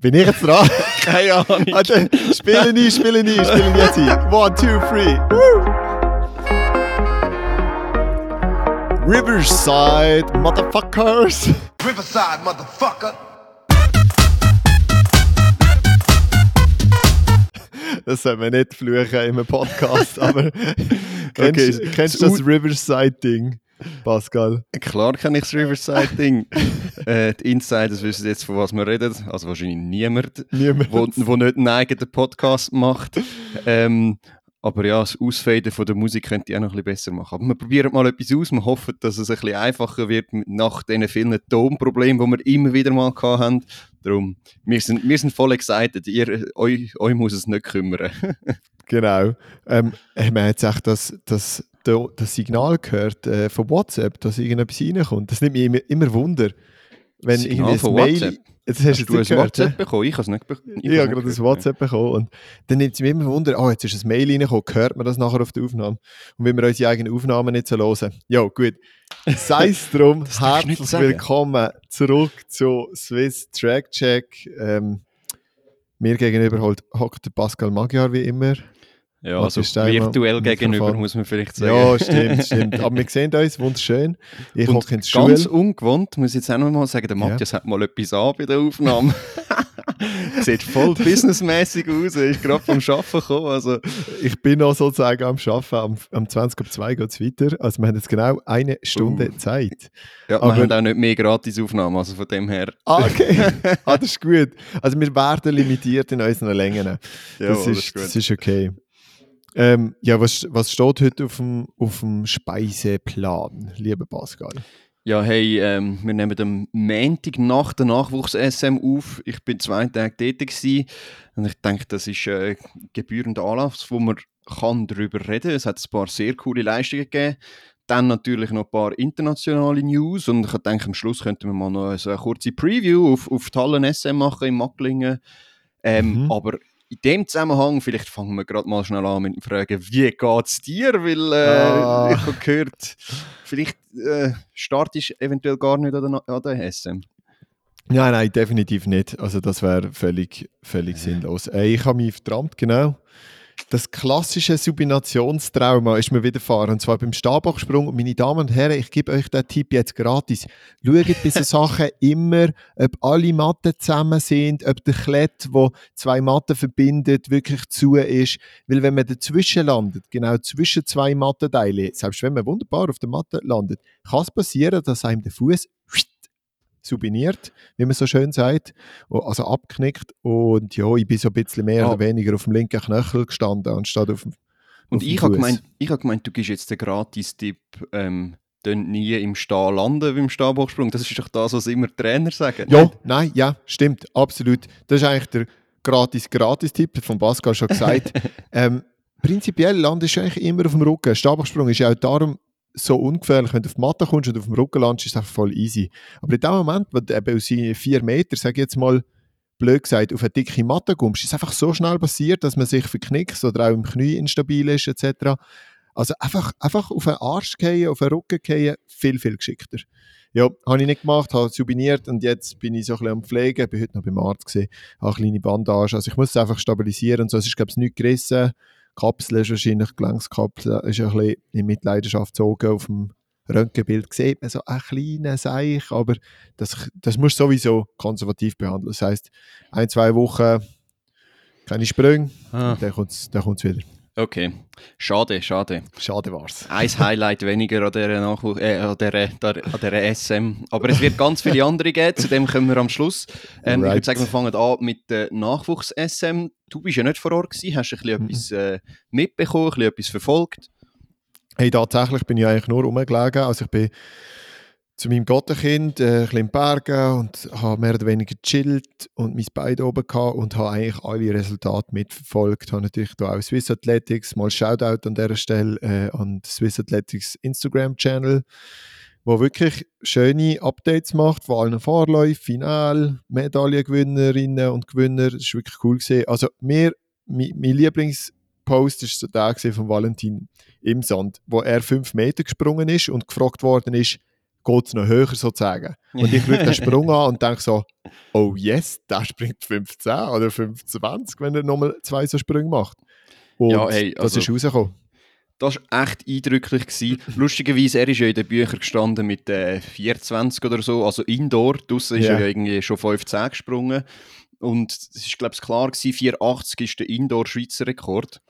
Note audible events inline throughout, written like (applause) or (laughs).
Bin (laughs) ich jetzt dran? Keine Ahnung. Also, spielen nie, spielen nie, spielen jetzt ein. One, two, three. Woo! Riverside, Motherfuckers. Riverside, motherfucker. Das soll man nicht fluchen in einem Podcast, (laughs) aber Okay, kennst, kennst du das das Riverside-Ding, Pascal? Klar kenne ich das Riverside-Ding. (laughs) äh, die Insiders wissen jetzt, von was wir reden. Also wahrscheinlich niemand, Niemand. wo, wo nicht einen eigenen Podcast macht. Ähm, aber ja, das Ausfaden von der Musik könnte ich auch noch ein bisschen besser machen. Aber wir probieren mal etwas aus. Wir hoffen, dass es ein bisschen einfacher wird nach diesen vielen Tonproblemen, die wir immer wieder mal haben. Darum, wir sind, wir sind voll excited. Ihr, euch, euch muss es nicht kümmern. (laughs) Genau. Ähm, haben wir jetzt echt das, das, das, das Signal gehört äh, von WhatsApp, dass irgendetwas reinkommt? Das nimmt mich immer, immer Wunder. Wenn von ein Mail. WhatsApp? Jetzt hast, Hast du ein gehört, WhatsApp bekommen? Ich habe es nicht bekommen. Ich habe gerade ein WhatsApp bekommen und dann nimmt es mich immer Wunder, oh, jetzt ist ein Mail reingekommen, hört man das nachher auf der Aufnahme? Und wenn wir unsere eigenen Aufnahmen nicht so hören. Ja, gut. Sei es (laughs) drum, herzlich willkommen zurück zu Swiss Track Check. Ähm, mir gegenüber hockt Pascal Magyar wie immer. Ja, also ist virtuell gegenüber, Mikrofon? muss man vielleicht sagen. Ja, stimmt, stimmt. Aber wir sehen uns wunderschön. Ich hocke in ganz Schule. ungewohnt, muss ich jetzt auch noch mal sagen, der Ja. Matthias hat mal etwas an bei der Aufnahme. (laughs) Sieht voll businessmäßig aus, er ist gerade vom Arbeiten gekommen. Also, Ich bin noch sozusagen am Arbeiten. Am, am 20 ab 2 geht es weiter. Also wir haben jetzt genau eine Stunde Uh. Zeit. ja, wir Aber- haben auch nicht mehr Gratisaufnahmen, also von dem her. Ah, okay. ah, das ist gut. Also wir werden limitiert in unseren Längen. (laughs) Ja, das, ist, das ist okay. Ähm, ja, was, was steht heute auf dem, auf dem Speiseplan, lieber Pascal? Ja, hey, ähm, wir nehmen am Montag nach der Nachwuchs-SM auf. Ich bin zwei Tage tätig und ich denke, das ist äh, gebührender Anlass, wo man kann darüber reden. Es hat ein paar sehr coole Leistungen gegeben. Dann natürlich noch ein paar internationale News und ich denke, am Schluss könnten wir mal noch so eine kurze Preview auf, auf die Hallen-SM machen in Macklingen. Ähm, Mhm. Aber in dem Zusammenhang, vielleicht fangen wir gerade mal schnell an mit der Frage, wie geht's dir? Weil äh, Ah. ich habe gehört, vielleicht äh, startest du eventuell gar nicht an der, an der SM. Nein, nein, definitiv nicht. Also das wäre völlig, völlig sinnlos. Äh, ich habe mich vertrampt, genau. Das klassische Subinationstrauma ist mir widerfahren, und zwar beim Stabhochsprung. Und meine Damen und Herren, ich gebe euch den Tipp jetzt gratis. Schaut bei so (laughs) Sachen immer, ob alle Matten zusammen sind, ob der Klett, wo zwei Matten verbindet, wirklich zu ist. Weil wenn man dazwischen landet, genau zwischen zwei Mattenteilen, selbst wenn man wunderbar auf der Matte landet, kann es passieren, dass einem der Fuß subiniert, wie man so schön sagt, also abknickt und ja, ich bin so ein bisschen mehr Ah. oder weniger auf dem linken Knöchel gestanden, anstatt auf dem Und auf ich habe gemeint, ich hab gemeint, du gibst jetzt den Gratis-Tipp, ähm, nie im Stehen landen beim Stabhochsprung. Das ist doch das, was immer Trainer sagen. Ja, nein, ja, stimmt, absolut. Das ist eigentlich der Gratis-Gratis-Tipp von Pascal schon gesagt. (laughs) ähm, prinzipiell landest du eigentlich immer auf dem Rücken. Stabhochsprung ist ja auch darum so ungefährlich, wenn du auf die Matte kommst und auf dem Rücken landest, ist es einfach voll easy. Aber in dem Moment, wo du eben aus vier Meter, sag ich jetzt mal, blöd gesagt, auf eine dicke Matte kommst, ist es einfach so schnell passiert, dass man sich verknickt oder auch im Knie instabil ist, etc. Also einfach, einfach auf den Arsch gehen, auf den Rücken gehen, viel, viel geschickter. Ja, habe ich nicht gemacht, habe subiniert und jetzt bin ich so ein bisschen am Pflegen, bin heute noch beim Arzt habe eine kleine Bandage, also ich muss es einfach stabilisieren und so, es ist glaube ich nicht gerissen, Kapsel ist wahrscheinlich, Gelenkskapsel ist ein bisschen in Mitleidenschaft gezogen, auf dem Röntgenbild. Sieht man so ein kleines Seich, aber das, das muss sowieso konservativ behandeln, das heisst, ein, zwei Wochen keine Sprünge, Ah, dann kommt es wieder. Okay, schade, schade. Schade war's. Ein Highlight weniger an dieser, Nachwuch äh, an dieser, der, an dieser SM. Aber es wird ganz viele andere geben, zu dem kommen wir am Schluss. Ähm, Ich Right. würde sagen, wir fangen an mit der Nachwuchs-SM. Du bist ja nicht vor Ort gewesen, hast ein bisschen Mhm. etwas äh, mitbekommen, ein bisschen etwas verfolgt. Hey, tatsächlich bin ich eigentlich nur rumgelegen. Also ich bin zu meinem Gottenkind äh, ein in Bergen und habe mehr oder weniger gechillt und mein Bein oben gehabt und habe eigentlich alle Resultate mitverfolgt. Habe natürlich da auch Swiss Athletics, mal Shoutout an dieser Stelle äh, an Swiss Athletics Instagram-Channel, wo wirklich schöne Updates macht von allen Vorläufen, Final, Medaillengewinnerinnen und Gewinner. Das war wirklich cool. Gewesen. Also mir, mein, mein Lieblingspost war so der von Valentin im Sand, wo er fünf Meter gesprungen ist und gefragt worden ist, geht es noch höher sozusagen. Und ich schaue den (laughs) Sprung an und denke so, oh yes, der springt 15 oder 25, wenn er nochmal zwei so Sprünge macht. Und Ja, hey, das also- ist rausgekommen. Das war echt eindrücklich. Gewesen. (laughs) Lustigerweise, er ist ja in den Büchern gestanden mit äh, 24 oder so, also Indoor. Draussen ist Ja. er ja irgendwie schon 15 gesprungen. Und es ist, glaube ich, klar gewesen, 480 ist der Indoor-Schweizer Rekord.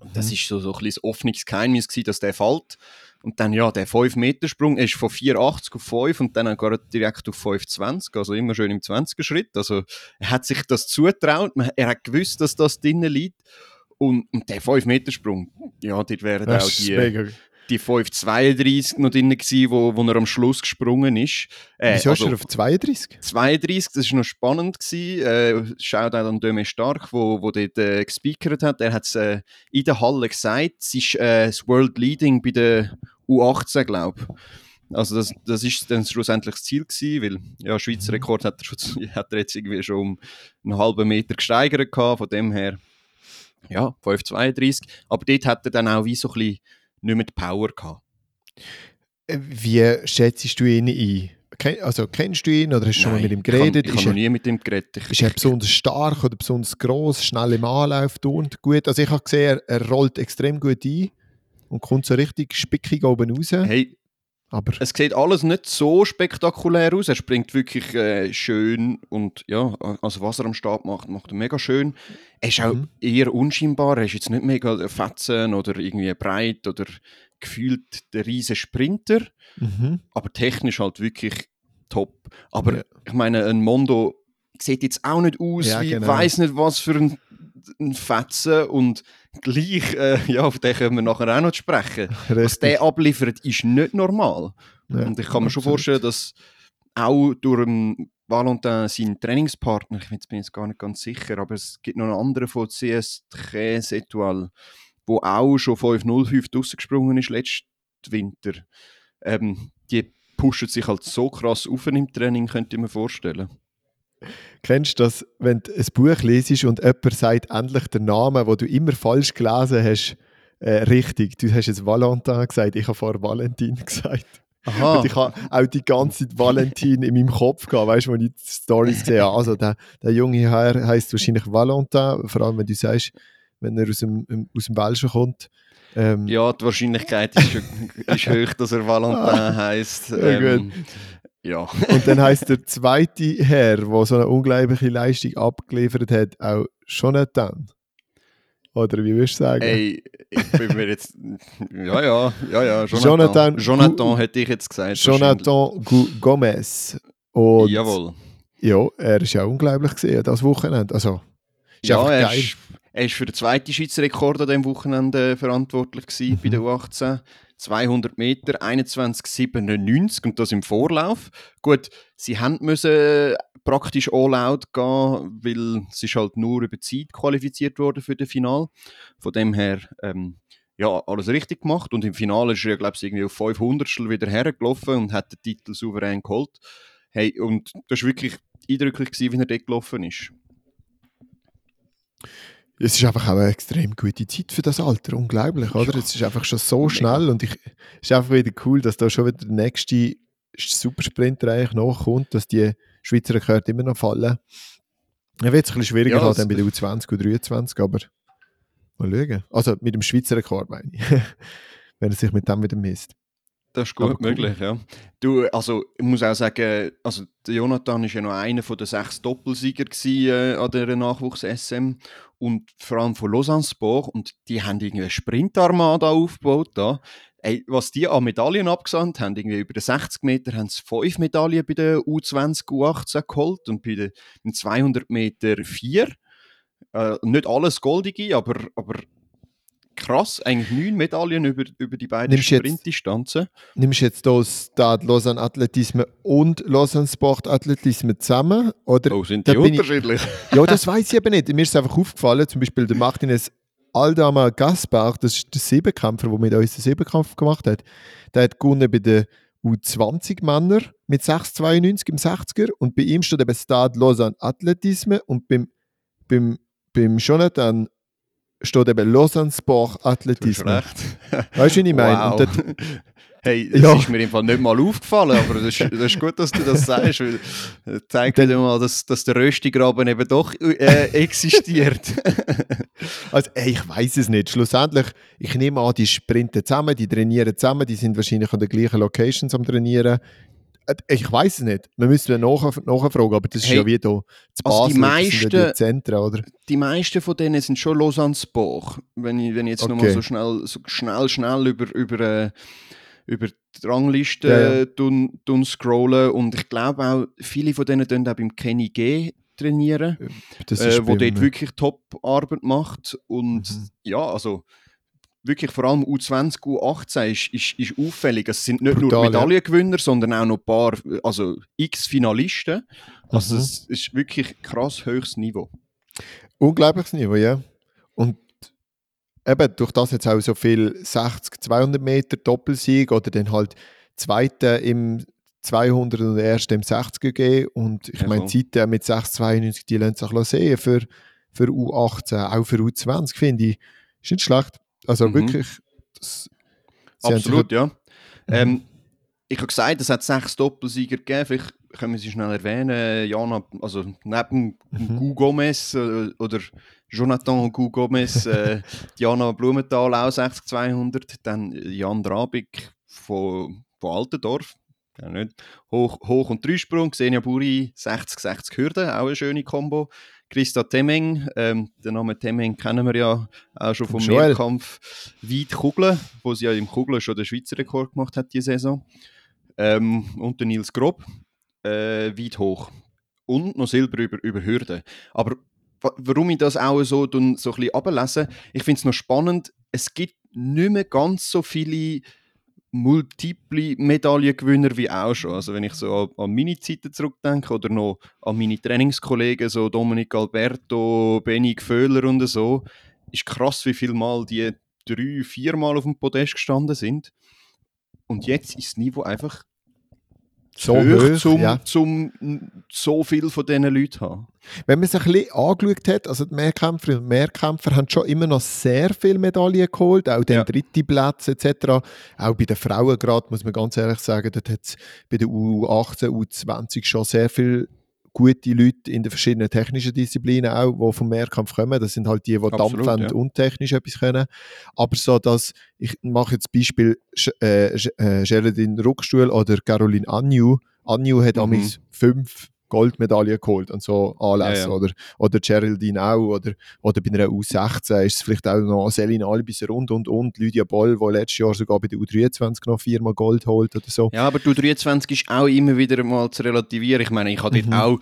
Und Das Mhm. ist so, so ein bisschen ein offenes Geheimnis gewesen, dass der fällt. Und dann, ja, der 5-Meter-Sprung ist von 480 auf 5 und dann geht er direkt auf 520, also immer schön im 20er-Schritt. Also, er hat sich das zutraut, er hat gewusst, dass das drinnen liegt. Und, und der 5-Meter-Sprung, ja, dort wären auch die, mega. Die 5,32 noch drin gewesen, wo, wo er am Schluss gesprungen ist. Äh, Wieso ist also er auf 32? 32, das war noch spannend. Gewesen. Äh, Shoutout an Döme Stark, wo, wo dort äh, gespeakert hat. Er hat es äh, in der Halle gesagt, es ist äh, das World Leading bei der U18, glaube ich. Also das, das ist dann schlussendlich das Ziel gewesen, weil ja, Schweizer Rekord hat er, schon, (laughs) hat er jetzt irgendwie schon um einen halben Meter gesteigert gehabt, von dem her ja, 5,32. Aber dort hat er dann auch wie so ein bisschen nicht mehr die Power gehabt. Äh, Wie schätzt du ihn ein? Also kennst du ihn oder hast du schon mal mit ihm geredet? Ich habe noch nie mit ihm geredet. Ich, ist er besonders stark oder besonders groß, schnell im Anlauf, turnt gut? Also ich habe gesehen, er, er rollt extrem gut ein und kommt so richtig spickig oben raus. hey, Aber es sieht alles nicht so spektakulär aus. Er springt wirklich äh, schön und ja, also was er am Start macht, macht er mega schön. Er ist auch Mhm. eher unscheinbar. Er ist jetzt nicht mega fetzen oder irgendwie breit oder gefühlt der riesen Sprinter, mhm. aber technisch halt wirklich top. Aber Ja. ich meine, ein Mondo sieht jetzt auch nicht aus Ja, wie genau. weiß nicht was für ein, ein Fetzen und gleich, äh, (laughs) ja, auf den können wir nachher auch noch sprechen. Was der abliefert, ist nicht normal. Ja, und ich kann mir schon vorstellen, dass auch durch einen Valentin seinen Trainingspartner, ich bin jetzt- gar nicht ganz sicher, aber es gibt noch einen anderen von CS Tres Etoile, wo auch schon 5.05 draussen gesprungen ist letzten Winter. Ähm, die pushen sich halt so krass auf im Training, könnte ich mir vorstellen. Kennst du das, wenn du ein Buch lesest und jemand sagt endlich den Namen, den du immer falsch gelesen hast, äh, richtig? Du hast jetzt Valentin gesagt, ich habe vorher Valentin (laughs) gesagt. Aha. Und ich habe auch die ganze Zeit Valentin in meinem Kopf gehabt, weißt du, wenn ich die Stories gesehen habe. Also der, der junge Herr heißt wahrscheinlich Valentin, vor allem wenn du sagst, wenn er aus dem, ähm, aus dem Welschen kommt. Ähm, Ja, die Wahrscheinlichkeit ist, ist hoch, dass er Valentin (laughs) heisst. Ja, Ähm, ja. (laughs) Und dann heißt der zweite Herr, der so eine unglaubliche Leistung abgeliefert hat, auch Jonathan. Oder wie würdest du sagen? Ey, ich bin mir jetzt. Ja, ja, ja, ja. Jonathan- Jonathan, Jonathan hätte ich jetzt gesagt. Jonathan Gomez. Und. Jawohl. ja, er ist ja unglaublich gesehen, das Wochenende. Also, ist Ja, er geil. ist, er ist für den zweiten Schweizer Rekord an diesem Wochenende verantwortlich gewesen, bei Mhm. der U18. 200 Meter, 21,97 und das im Vorlauf. Gut, sie haben müssen praktisch all out gehen, weil ist halt nur über Zeit qualifiziert worden für das Final. Von dem her, ähm, ja, alles richtig gemacht und im Finale ist er, glaube ich, irgendwie auf 500 wieder hergelaufen und hat den Titel souverän geholt. Hey, und das war wirklich eindrücklich, gewesen, wie er dort gelaufen ist. Es ist einfach auch eine extrem gute Zeit für das Alter, unglaublich, oder? Es ist einfach schon so schnell und ich, es ist einfach wieder cool, dass da schon wieder der nächste Supersprinter eigentlich nachkommt, dass die Schweizer Rekorde immer noch fallen. Ja, wird es ein bisschen schwieriger Ja, halt dann bei der U20 und 23, aber mal schauen. Also mit dem Schweizer Rekord meine ich. (laughs) Wenn er sich mit dem wieder misst. Das ist gut cool. möglich, ja. Du, also ich muss auch sagen, also der Jonathan ist ja noch einer von den sechs Doppelsieger gewesen, äh, an der Nachwuchs-SM und vor allem von Lausanne Sport und die haben irgendwie eine Sprintarmada aufgebaut da. Ey, was die an Medaillen abgesandt haben, irgendwie über den 60 Meter haben sie fünf Medaillen bei der U20, U18 geholt und bei den den 200 Meter vier. Äh, nicht alles goldige, aber, aber krass, eigentlich neun Medaillen über, über die beiden Nimmst du jetzt- Sprintdistanzen. Nimmst du jetzt das Stade Lausanne Athletisme und Lausanne Sport Athletisme zusammen? Oder Oh, sind da die bin ich- unterschiedlich? (laughs) Ja, das weiß ich eben nicht. Mir ist es einfach aufgefallen, zum Beispiel der Martinez Aldama Gaspar, das ist der Siebenkämpfer, der mit uns den Siebenkampf gemacht hat. Der hat gewonnen bei den U20-Männer mit 6,92 im 60er und bei ihm steht eben Stade Lausanne Athletisme und beim, beim, beim Jonathan steht eben Lausanne Sport recht. (laughs) Weißt du, wie ich meine? Wow. Dort, (laughs) Hey, das Ja. ist mir im Fall nicht mal aufgefallen, aber das ist, das ist gut, dass du das sagst, weil das zeigt wieder mal, dass, dass der Röstigraben eben doch äh, existiert. (laughs) Also, ey, ich weiß es nicht. Schlussendlich, ich nehme an, die sprinten zusammen, die trainieren zusammen, die sind wahrscheinlich an den gleichen Locations am Trainieren. Äh, Ich weiß es nicht. Wir müssen nach, nachfragen, aber das ist Hey, ja wie da zu also die Basel, sind ja meisten- die Zentren, oder? die meisten von denen sind schon Lausanne-Sport. Wenn ich, wenn ich jetzt Okay. nochmal so schnell, so schnell, schnell über, über, äh, über die Rangliste Ja, tun, tun scrollen und ich glaube auch, viele von denen tun auch beim Kenny G trainieren. Das äh, wo dort wirklich Top-Arbeit macht. Und Mhm. ja, also wirklich vor allem U20, U18 ist, ist, ist auffällig. Es sind nicht Brutal, nur ja. Medaillengewinner, sondern auch noch ein paar, also x Finalisten. Also Mhm. es ist wirklich krass höchstes Niveau. Unglaubliches Niveau, ja. Und eben durch das jetzt auch so viel 60, 200 Meter Doppelsieg oder dann halt Zweite im 200 und Erste im 60 gegeben. Und ich Ja, meine, die Zeiten mit 6,92, die lassen sich sehen für, für U18, auch für U20, finde ich. Ist nicht schlecht. Also Mhm. wirklich, das, Absolut, ja. Mhm. Ähm, ich habe gesagt, es hat sechs Doppelsieger gegeben. Vielleicht können wir sie schnell erwähnen. Jana, also neben Mhm. Gu Gomez äh, oder Jonathan Gu Gomez, äh, (laughs) Jana Blumenthal auch 60-200. Dann Jan Drabik von, von Altendorf. Ja, nicht. Hoch, Hoch- und Dreisprung. Xenia Buri 60-60 Hürden, auch eine schöne Kombo. Christa Temeng, ähm, den Namen Temeng kennen wir ja auch schon vom Joel. Mehrkampf weit Kugeln, wo sie ja im Kugeln schon den Schweizer Rekord gemacht hat diese Saison. Ähm, und der Nils Grob, äh, weit hoch. Und noch Silber über, über Hürden. Aber wa- warum ich das auch so, so ein bisschen ablese, ich finde es noch spannend, es gibt nicht mehr ganz so viele multiple Medaillengewinner wie auch schon. Also wenn ich so an, an meine Zeiten zurückdenke oder noch an meine Trainingskollegen, so Dominik Alberto, Benny Föhler und so, ist krass, wie viel Mal die drei, vier Mal auf dem Podest gestanden sind. Und jetzt ist das Niveau einfach so hoch, hoch, zum, ja. zum so viel von diesen Leuten haben. Wenn man es ein bisschen angeschaut hat, also die Mehrkämpfer und Mehrkämpfer haben schon immer noch sehr viele Medaillen geholt, auch den Ja. dritte Platz etc. Auch bei den Frauen gerade, muss man ganz ehrlich sagen, dort hat es bei der U18, U20 schon sehr viele gute Leute in den verschiedenen technischen Disziplinen auch, die vom Mehrkampf kommen. Das sind halt die, die Absolut, dampfend ja. und technisch etwas können. Aber so, dass, ich mache jetzt Beispiel äh, Sch- äh, Geraldine Ruckstuhl oder Caroline Agnew. Agnew hat Mhm. fünf Goldmedaillen geholt an so Anlässen. Ja, ja. Oder, oder Geraldine auch. Oder, oder bei einer U16 ist es vielleicht auch noch Selina Albisser und, und, und. Lydia Boll, die letztes Jahr sogar bei der U23 noch viermal Gold holt oder so. Ja, aber du 23 ist auch immer wieder mal zu relativieren. Ich meine, ich habe Mhm. dort auch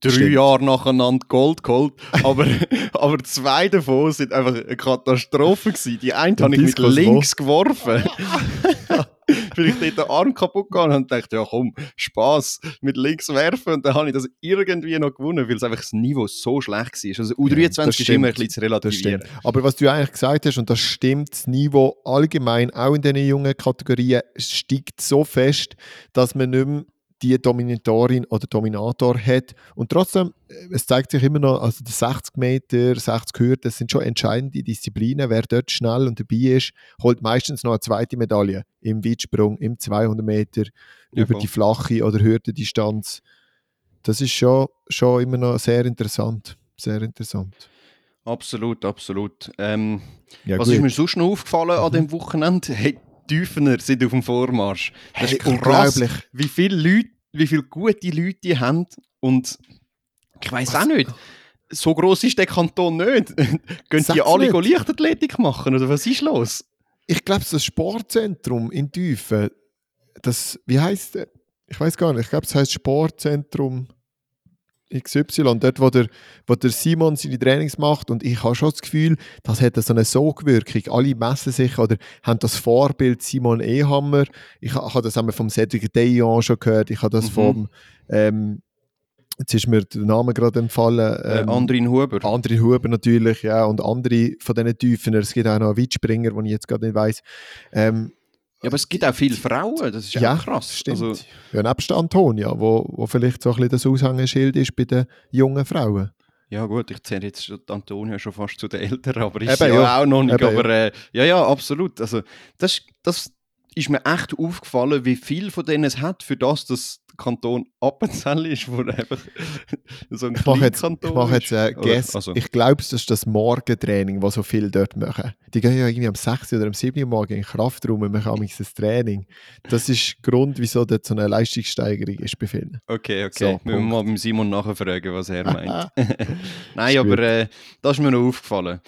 drei Stimmt. Jahre nacheinander Gold geholt, (laughs) aber, aber zwei davon sind einfach eine Katastrophe gewesen. Die eine habe ich mit Diskus wo? links geworfen. (laughs) Weil ich dort den Arm kaputt gegangen und dachte, ja komm, Spaß mit links werfen. Und dann habe ich das irgendwie noch gewonnen, weil es einfach das Niveau so schlecht war. Also U23 das ist immer ein stimmt. bisschen zu relativieren. stimmt. Aber was du eigentlich gesagt hast, und das stimmt, das Niveau allgemein, auch in diesen jungen Kategorien, steigt so fest, dass man nicht mehr die Dominatorin oder Dominator hat. Und trotzdem, äh, es zeigt sich immer noch, also die 60 Meter, 60 Hürden, das sind schon entscheidende Disziplinen. Wer dort schnell und dabei ist, holt meistens noch eine zweite Medaille im Weitsprung, im 200 Meter, Ja, über voll. die flache oder Hürdendistanz. Das ist schon, schon immer noch sehr interessant. Sehr interessant. Absolut, absolut. Ähm, Ja, Was gut. ist mir sonst noch aufgefallen an Mhm. dem Wochenende? Hey, Tiefener sind auf dem Vormarsch. Das Hey, ist krass, unglaublich. wie viele Leute, wie viele gute Leute die haben. Und ich weiß auch nicht, so groß ist der Kanton nicht. (laughs) Gehen die alle nicht. Leichtathletik machen oder was ist los? ich glaube, das Sportzentrum in Tüfen, das, wie heißt das? Ich weiß gar nicht, ich glaube, es heißt Sportzentrum XY, dort, wo der, wo der Simon seine Trainings macht. Und ich habe schon das Gefühl, das hat so eine Sogwirkung. Alle messen sich oder haben das Vorbild Simon Ehammer. Ich ha- habe das einmal vom Cedric Deillon schon gehört. Ich habe das Mhm. vom, ähm, jetzt ist mir der Name gerade empfallen. Äh, Andrin Huber. Andere Huber natürlich, ja, und andere von diesen Tiefen. Es gibt auch noch einen Weitspringer, den ich jetzt gerade nicht weiss. Ähm, Ja, aber es gibt auch viele Frauen, das ist ja, auch krass. stimmt. Also, ja, nebst Antonia, wo, wo vielleicht so ein bisschen das Aushängeschild ist bei den jungen Frauen. ja gut, ich zähle jetzt Antonia schon fast zu den Älteren, aber ist Eben, ja, ja. auch noch nicht. Eben, aber äh, ja, ja, absolut. Also das, das ist mir echt aufgefallen, wie viel von denen es hat, für das, dass der Kanton Appenzell ist, wo einfach (laughs) so ein Ich mache jetzt, Kleinkanton ich mache jetzt ist. äh, Guess. also, Ich glaube, das ist das Morgentraining, das so viel dort machen. Die gehen ja irgendwie am 6. oder am 7. Uhr morgen in den Kraftraum und machen ein Training. Das ist der Grund, wieso dort so eine Leistungssteigerung ist bei vielen. okay, okay. So, Müssen wir mal Simon nachfragen, was er meint. (laughs) (laughs) Nein, Ist aber äh, das ist mir noch aufgefallen.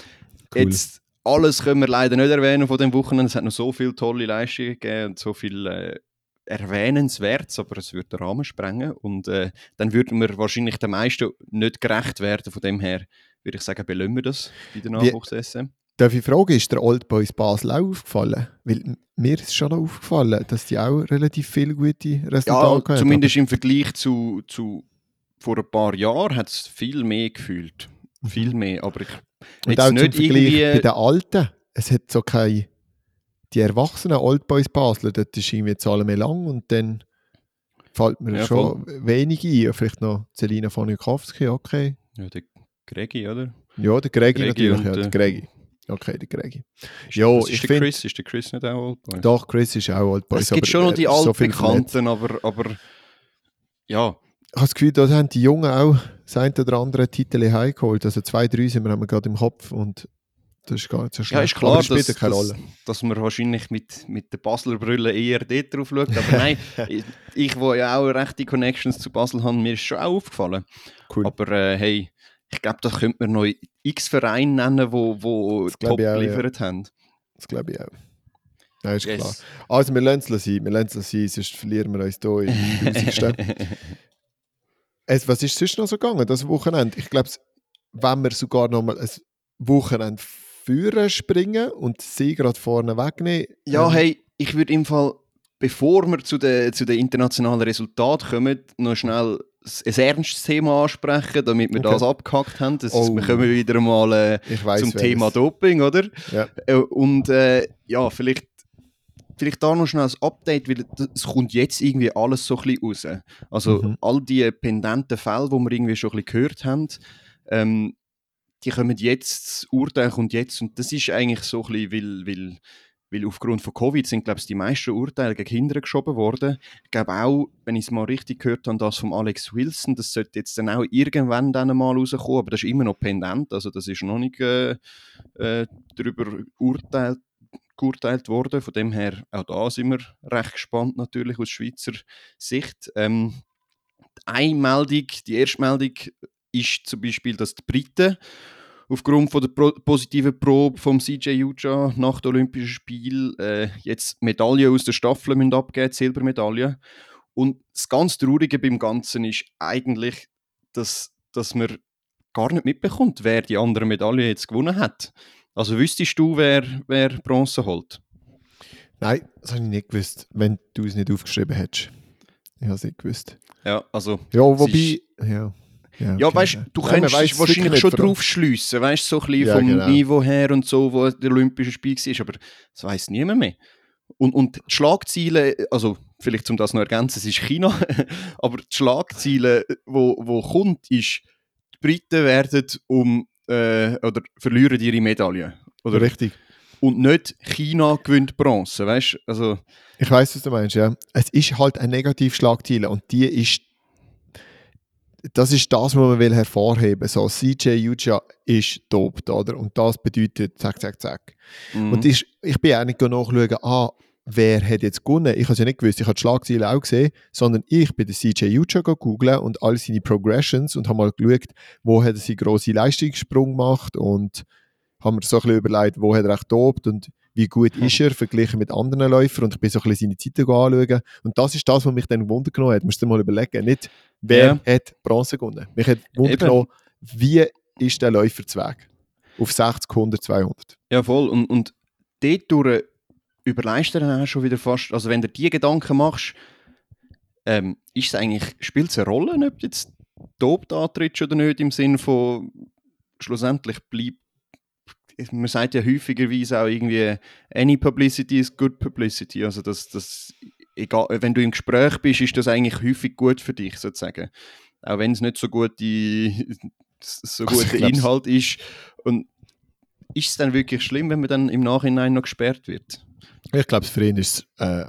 Cool. Jetzt, alles können wir leider nicht erwähnen von dem Wochenende. Es hat noch so viele tolle Leistungen gegeben und so viel äh, Erwähnenswertes, aber es würde den Rahmen sprengen. Und äh, dann würden wir wahrscheinlich den meisten nicht gerecht werden. Von dem her würde ich sagen, belömmen wir das bei der Nachwuchs-SM. Darf ich fragen, ist der Old Boys Basel auch aufgefallen? Weil mir ist schon aufgefallen, dass die auch relativ viele gute Resultate Ja, haben. zumindest im Vergleich zu, zu vor ein paar Jahren hat es viel mehr gefühlt. Viel mehr, aber ich Und jetzt auch zum nicht Vergleich bei irgendwie... den Alten. Es hat so keine... Die erwachsenen Old Boys Basler, dort ist irgendwie die Zahl mehr lang und dann fällt mir Ja, schon wenig ein. Vielleicht noch Selina von Nukowski, okay. Ja, der Gregi, oder? Ja, der Gregi, Gregi natürlich, ja, der äh, Gregi. Okay, der Gregi. Ich ist der find- Chris? Ist der Chris nicht auch Old Boy? Doch, Chris ist auch Old Boys. es gibt schon noch er die so alten. Bekannten, aber, aber ja, Ich habe das Gefühl, da haben die Jungen auch das ein oder andere Titel heimgeholt. Also zwei, drei sind wir haben wir gerade im Kopf und das ist gar nicht so schlecht. ja ist klar, dass, dass, Rolle. dass man wahrscheinlich mit, mit der Basler Brille eher dort drauf schaut. Aber (laughs) nein, ich, wo ja auch rechte Connections zu Basel habe, mir ist schon auch aufgefallen. Cool. Aber äh, hey, ich glaube, da könnte man noch x Vereine nennen, wo, wo Das top auch, ja. geliefert haben. Das glaube ich auch. Ja, ist Yes. klar. Also wir lassen es sein, wir lassen es sein, sonst verlieren wir uns hier (laughs) im Tausendsten. Es, was ist sonst noch so gegangen, das Wochenende? Ich glaube, wenn wir sogar noch mal ein Wochenende führen springen und sie gerade vorne wegnehmen. Ja, ähm, hey, ich würde im Fall, bevor wir zu den, zu den internationalen Resultaten kommen, noch schnell ein ernstes Thema ansprechen, damit wir Okay. das abgehackt haben. Das ist, Oh. wir kommen wieder mal äh, weiss, zum. Thema Doping, oder? Ja. Äh, Und äh, ja, vielleicht, vielleicht da noch schnell ein Update, weil es kommt jetzt irgendwie alles so ein bisschen raus. Also Mhm. all die pendenten Fälle, die wir irgendwie schon ein bisschen gehört haben, ähm, die kommen jetzt, das Urteil kommt jetzt und das ist eigentlich so ein bisschen, weil, weil, weil aufgrund von Covid sind, glaube ich, die meisten Urteile gegen Kinder geschoben worden. Ich glaube auch, wenn ich es mal richtig gehört habe, das von Alex Wilson, das sollte jetzt dann auch irgendwann dann mal rauskommen, aber das ist immer noch pendent, also das ist noch nicht äh, äh, darüber urteilt, geurteilt worden. Von dem her, auch da sind wir recht gespannt natürlich aus Schweizer Sicht. Ähm, eine Meldung, die erste Meldung ist zum Beispiel, dass die Briten aufgrund von der pro positiven Probe vom CJ Uja nach den Olympischen Spielen äh, jetzt Medaillen aus der Staffel müssen abgeben, Silbermedaillen. Und das ganz Traurige beim Ganzen ist eigentlich, dass, dass man gar nicht mitbekommt, wer die andere Medaille jetzt gewonnen hat. Also wüsstest du, wer, wer Bronze holt? Nein, das habe ich nicht gewusst, wenn du es nicht aufgeschrieben hättest. Ich habe es nicht gewusst. Ja, also Ja, wobei... Ja, ja, Ja, okay. weißt du, man könntest es wahrscheinlich schon drauf schliessen, weißt du, so ein bisschen Ja, vom genau. Niveau her und so, wo der Olympische Spiel war, aber das weiß niemand mehr. Und, und die Schlagziele, also vielleicht um das noch ergänzen, es ist China, (laughs) aber die Schlagziele, wo, wo kommt, ist, die Briten werden um, äh, oder verlieren ihre Medaille. Oder, Richtig. und nicht China gewinnt Bronze, weißt du, also Ich weiß, was du meinst, ja. Es ist halt eine Negativschlagziele und die ist. Das ist das, was man will hervorheben. So, CJ Uja ist dopt, oder? Und das bedeutet zack, zack, zack. mhm. Und ich, ich bin auch nicht nachschauen, ah, wer hat jetzt gewonnen. Ich habe es ja nicht gewusst, ich habe die Schlagziele auch gesehen, sondern ich bin den CJ Uja googeln und all seine Progressions und habe mal geschaut, wo hat er seinen grossen Leistungssprung gemacht und habe mir so ein bisschen überlegt, wo hat er echt dopt und wie gut ist er verglichen mit anderen Läufern und ich bin so ein bisschen seine Zeiten anschauen und das ist das, was mich dann Wunder genommen hat. Musst du dir mal überlegen, nicht wer hat Bronze gewonnen. Mich hat Wunder Eben. genommen, wie ist der Läufer zu Weg? Auf 60, 100, 200. Ja, voll. Und, und dort überleist du dann auch schon wieder fast, also wenn du dir die Gedanken machst, ähm, ist es eigentlich, spielt es eine Rolle, ob du jetzt dopt antrittst oder nicht, im Sinne von, schlussendlich bleibt, man sagt ja häufigerweise auch irgendwie, any publicity is good publicity, also das, das, egal, wenn du im Gespräch bist, ist das eigentlich häufig gut für dich, sozusagen. Auch wenn es nicht so gute, so Also ich guter glaub's- Inhalt ist. Und ist es dann wirklich schlimm, wenn man dann im Nachhinein noch gesperrt wird? Ich glaube, für ihn ist es äh,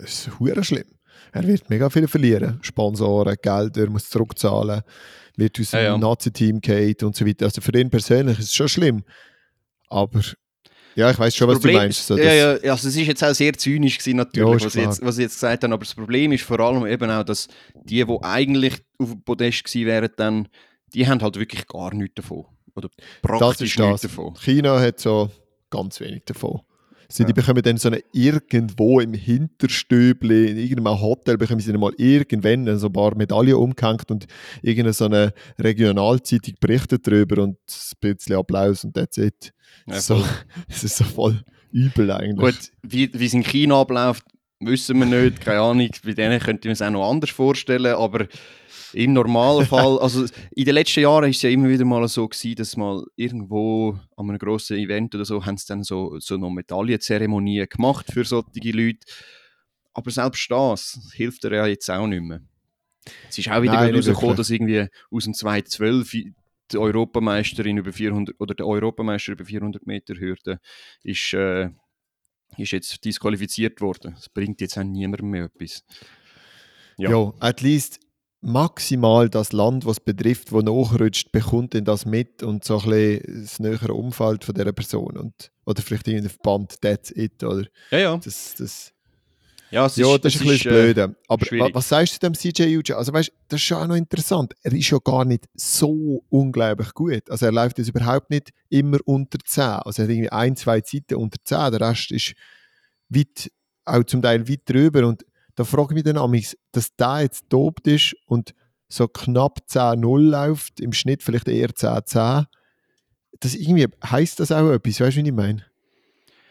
äh, ist hure schlimm. Er wird mega viel verlieren. Sponsoren, Gelder, muss zurückzahlen, wird aus dem Ja, ja. Nazi-Team gehen und so weiter. Also für ihn persönlich ist es schon schlimm. Aber ja, ich weiß schon, was Problem du meinst. So, ja, das- ja, also es ist jetzt auch sehr zynisch gewesen, natürlich, Ja, ist was, ich jetzt, was ich jetzt gesagt habe, aber das Problem ist vor allem eben auch, dass die, die eigentlich auf dem Podest gewesen wären, dann, die haben halt wirklich gar nichts davon. Oder das praktisch ist nichts das. davon. China hat so ganz wenig davon. Sie, Die Ja. bekommen dann so eine irgendwo im Hinterstübli, in irgendeinem Hotel, bekommen sie dann mal irgendwann so ein paar Medaillen umgehängt und irgendeine so eine Regionalzeitung berichtet darüber und ein bisschen Applaus und that's it. Ja, so, (laughs) es ist so voll übel eigentlich. Gut, wie wie es in China abläuft, wissen wir nicht, keine Ahnung. Bei denen könnte man es auch noch anders vorstellen, aber im Normalfall, also in den letzten Jahren ist es ja immer wieder mal so gewesen, dass mal irgendwo an einem grossen Event oder so, haben sie dann so, so noch Medaillenzeremonien gemacht für solche Leute. Aber selbst das hilft dir ja jetzt auch nicht mehr. Es ist auch wieder rausgekommen, dass irgendwie aus dem 2012 die Europameisterin über 400 oder der Europameister über 400 Meter Hürde ist, äh, ist jetzt disqualifiziert worden. Das bringt jetzt auch niemandem mehr etwas. Ja. Ja, at least maximal das Land, was betrifft, wo nachrutscht, bekommt denn das mit und so ein bisschen das nähere Umfeld von dieser Person. Und, oder vielleicht irgendein Verband, that's it. Oder Ja, ja. das, das, Ja, es ja, das es ist ein bisschen äh, das Blöde. Aber schwierig. was sagst du dem CJ Uja? Also weißt, das ist schon auch noch interessant. Er ist ja gar nicht so unglaublich gut. Also er läuft jetzt überhaupt nicht immer unter 10. Also er hat irgendwie ein, zwei Zeiten unter 10. Der Rest ist weit, auch zum Teil weit drüber. Und da frage ich mich dann amigs, dass der jetzt dopt ist und so knapp 10-0 läuft, im Schnitt vielleicht eher 10-10. Das irgendwie, heisst das auch etwas? Weißt du, wie ich meine?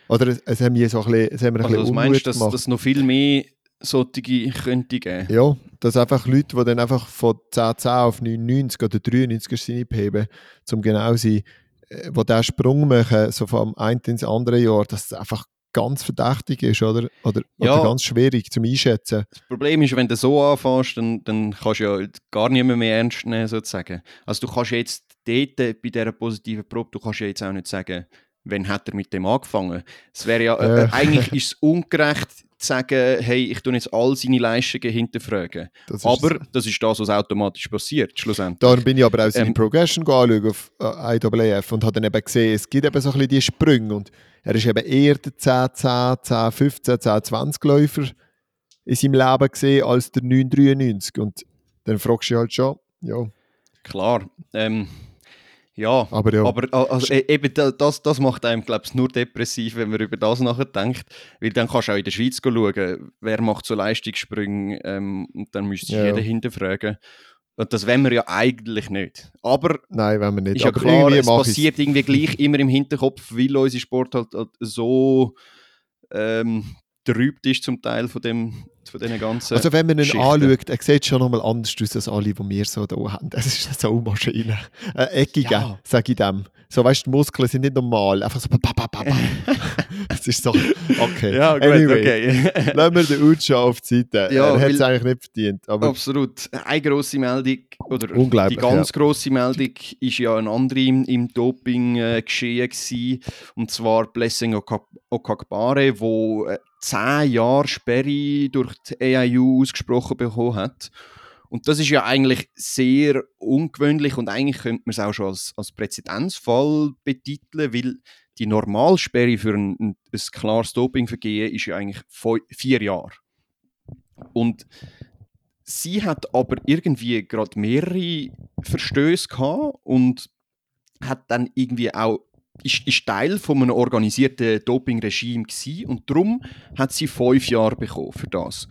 Oder es, haben wir so ein bisschen, es haben wir ein Also, was bisschen meinst dass gemacht. dass noch viel mehr solche könnte geben? Ja, dass einfach Leute, die dann einfach von 10, 10 auf 99 oder 93 sind heben, zum genau sein, äh, die diesen Sprung machen, so vom einen ins andere Jahr, dass es einfach ganz verdächtig ist, oder? Oder, Ja. oder ganz schwierig zum Einschätzen. Das Problem ist, wenn du so anfängst, dann, dann kannst du ja gar niemand mehr ernst nehmen, sozusagen. Also du kannst jetzt dort bei dieser positiven Probe, du kannst ja jetzt auch nicht sagen, wann hat er mit dem angefangen. Es wäre ja, äh, äh, eigentlich ist es ungerecht zu sagen, hey, ich tue jetzt all seine Leistungen hinterfragen. Das Aber es. das ist das, was automatisch passiert, schlussendlich. Darum bin ich aber auch seine Ähm, Progression anschauen auf äh, IAAF und habe dann eben gesehen, es gibt eben so ein bisschen die Sprünge und er ist eben eher der 10, 10, 10, 15, 10, 20 Läufer in seinem Leben gesehen als der 993 und dann fragst du halt schon, ja, Klar. Ähm, ja, aber ja. Aber also, e- eben da- das, das macht einem, glaube ich, nur depressiv, wenn man über das nachdenkt. Weil dann kannst du auch in der Schweiz schauen, wer macht so Leistungssprünge ähm, und dann müsste sich Ja. jeder hinterfragen. Und das wollen wir ja eigentlich nicht. Aber Nein, wenn wir nicht. ist ja aber klar, irgendwie es mache ich's. passiert irgendwie gleich immer im Hinterkopf, weil unser Sport halt, halt so ähm, trübt ist zum Teil von, dem, von diesen ganzen... Also wenn man ihn anschaut, er sieht schon nochmal anders aus als alle, die wir so da haben. Das ist eine Saumaschine. Ein eckiger, Ja. sage ich dem. So, weißt du, die Muskeln sind nicht normal. Einfach so... Pa, pa, pa. (laughs) das ist so... Okay. ja, gut, Anyway, okay. (laughs) Lassen wir den Ucha auf die Seite. Ja, er hat es eigentlich nicht verdient. Absolut. Eine grosse Meldung, oder Unglaublich, die ganz grosse Meldung, ist ja eine andere im, im Doping äh, geschehen gewesen, und zwar Blessing Okak- Okakbare, wo äh, zehn Jahre Sperre durch die AIU ausgesprochen bekommen hat. Und das ist ja eigentlich sehr ungewöhnlich und eigentlich könnte man es auch schon als, als Präzedenzfall betiteln, weil die Normalsperre für ein, ein, ein klares Dopingvergehen ist ja eigentlich vier Jahre. Und sie hat aber irgendwie gerade mehrere Verstöße gehabt und hat dann irgendwie auch ist, ist Teil von einem organisierten Dopingregime gsi und darum hat sie fünf Jahre bekommen für das.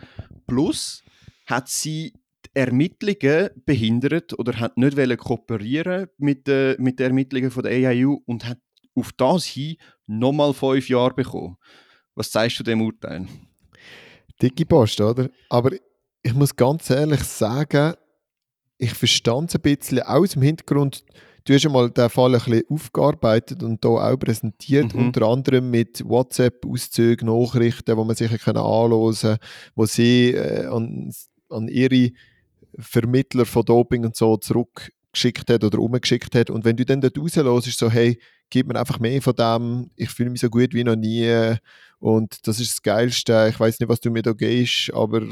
Plus hat sie die Ermittlungen behindert oder hat nicht kooperieren mit, äh, mit den Ermittlungen von der AIU und hat auf das hin nochmal fünf Jahre bekommen. Was sagst du dem Urteil? dicke Post, oder? Aber ich muss ganz ehrlich sagen, ich verstand es ein bisschen aus dem Hintergrund. Du hast ja mal den Fall ein bisschen aufgearbeitet und hier auch präsentiert, Mhm. unter anderem mit WhatsApp-Auszügen, Nachrichten, die man sich anhören kann, wo sie äh, an, an ihre Vermittler von Doping und so zurückgeschickt hat oder umgeschickt hat. Und wenn du dann dort rauslöst, ist so, hey, gib mir einfach mehr von dem, ich fühle mich so gut wie noch nie Und das ist das Geilste. Ich weiß nicht, was du mir da gehst, aber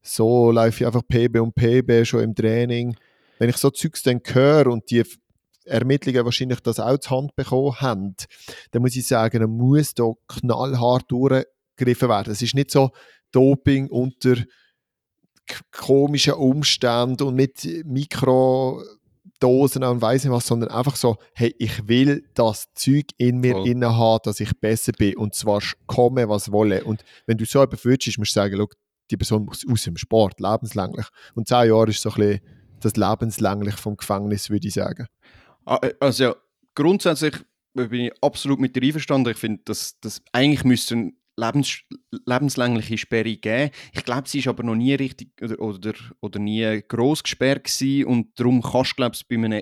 so laufe ich einfach PB und PB schon im Training. Wenn ich so Zeugs dann höre und die Ermittlungen wahrscheinlich das auch zur Hand bekommen haben, dann muss ich sagen, dann muss da knallhart durchgegriffen werden. Es ist nicht so Doping unter komischen Umständen und mit Mikrodosen und weiss nicht was, sondern einfach so, hey, ich will das Zeug in mir Voll. inne haben, dass ich besser bin und zwar komme, was wolle. Und wenn du so etwas wünschst, musst du sagen, schau, die Person muss aus dem Sport, lebenslänglich. Und zehn Jahre ist so ein bisschen das lebenslänglich vom Gefängnis, würde ich sagen. Ah, äh, Also ja, grundsätzlich bin ich absolut mit dir einverstanden. Ich finde, dass das eigentlich müsste eine lebens lebenslängliche Sperre geben. Ich glaube, sie ist aber noch nie richtig oder, oder, oder nie gross gesperrt gewesen und darum kannst du, glaube ich, bei einem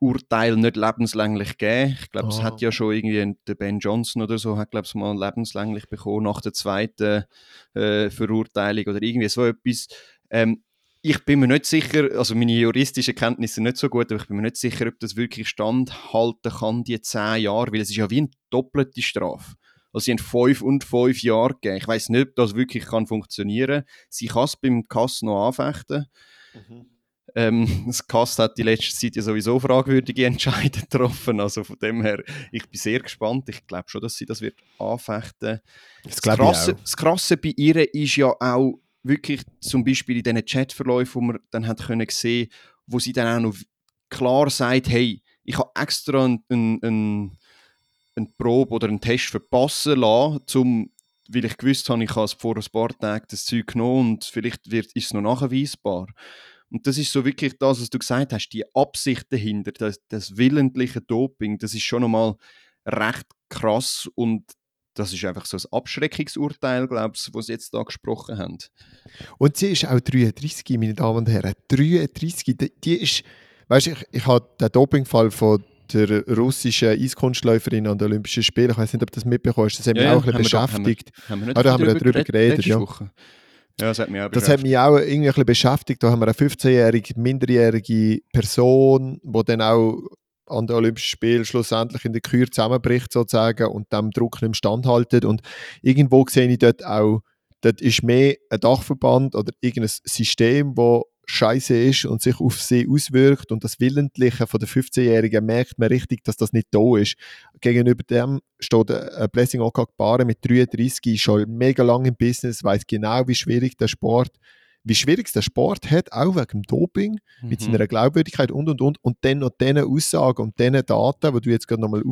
Ersturteil nicht lebenslänglich geben. Ich glaube, es Ah. hat ja schon irgendwie der Ben Johnson oder so, hat glaube ich mal lebenslänglich bekommen nach der zweiten äh, Verurteilung oder irgendwie so etwas. Ähm, ich bin mir nicht sicher, also meine juristischen Kenntnisse sind nicht so gut, aber ich bin mir nicht sicher, ob das wirklich standhalten kann, die zehn Jahre, weil es ist ja wie eine doppelte Strafe. Also sie haben fünf und fünf Jahre gegeben. Ich weiß nicht, ob das wirklich kann funktionieren. Sie kann es beim Kass noch anfechten. Ähm, das Kass hat die letzte Zeit ja sowieso fragwürdige Entscheidungen getroffen. Also von dem her, ich bin sehr gespannt. Ich glaube schon, dass sie das wird anfechten. Das Das Krasse, das Krasse bei ihr ist ja auch wirklich zum Beispiel in diesen Chatverläufen, wo man dann hat können sehen, wo sie dann auch noch klar sagt, hey, ich habe extra einen ein, ein, ein Probe oder einen Test verpassen lassen, zum, weil ich gewusst habe, ich habe vor ein paar Tagen das Zeug genommen und vielleicht wird, ist es noch nachweisbar. Und das ist so wirklich das, was du gesagt hast, die Absicht dahinter, das, das willentliche Doping, das ist schon einmal recht krass und das ist einfach so ein Abschreckungsurteil, glaube ich, was sie jetzt da gesprochen haben. Und sie ist auch 33, meine Damen und Herren. 33, die, die ist, weißt du, ich, ich habe den Dopingfall von der russischen Eiskunstläuferin an den Olympischen Spielen, ich weiß nicht, ob du das mitbekommen hast, das hat mich auch ein bisschen haben wir, beschäftigt. Haben wir, haben wir nicht Ah, da haben wir darüber darüber geredet, ja. Woche? Ja, das hat mich auch Das hat mich auch irgendwie ein bisschen beschäftigt. Da haben wir eine 15-jährige, minderjährige Person, die dann auch an den Olympischen Spielen schlussendlich in der Kür zusammenbricht sozusagen und dem Druck nicht standhaltet. Und irgendwo sehe ich dort auch, dort ist mehr ein Dachverband oder irgendein System, wo scheiße ist und sich auf sie auswirkt und das Willentliche von der 15-Jährigen merkt man richtig, dass das nicht da ist. Gegenüber dem steht ein Blessing Okagbare mit 33, schon mega lang im Business, weiß genau, wie schwierig der Sport, wie schwierig es der Sport hat, auch wegen dem Doping, mit Mhm. seiner Glaubwürdigkeit und und und und dann noch diese Aussagen und diese Daten, die du jetzt gerade nochmal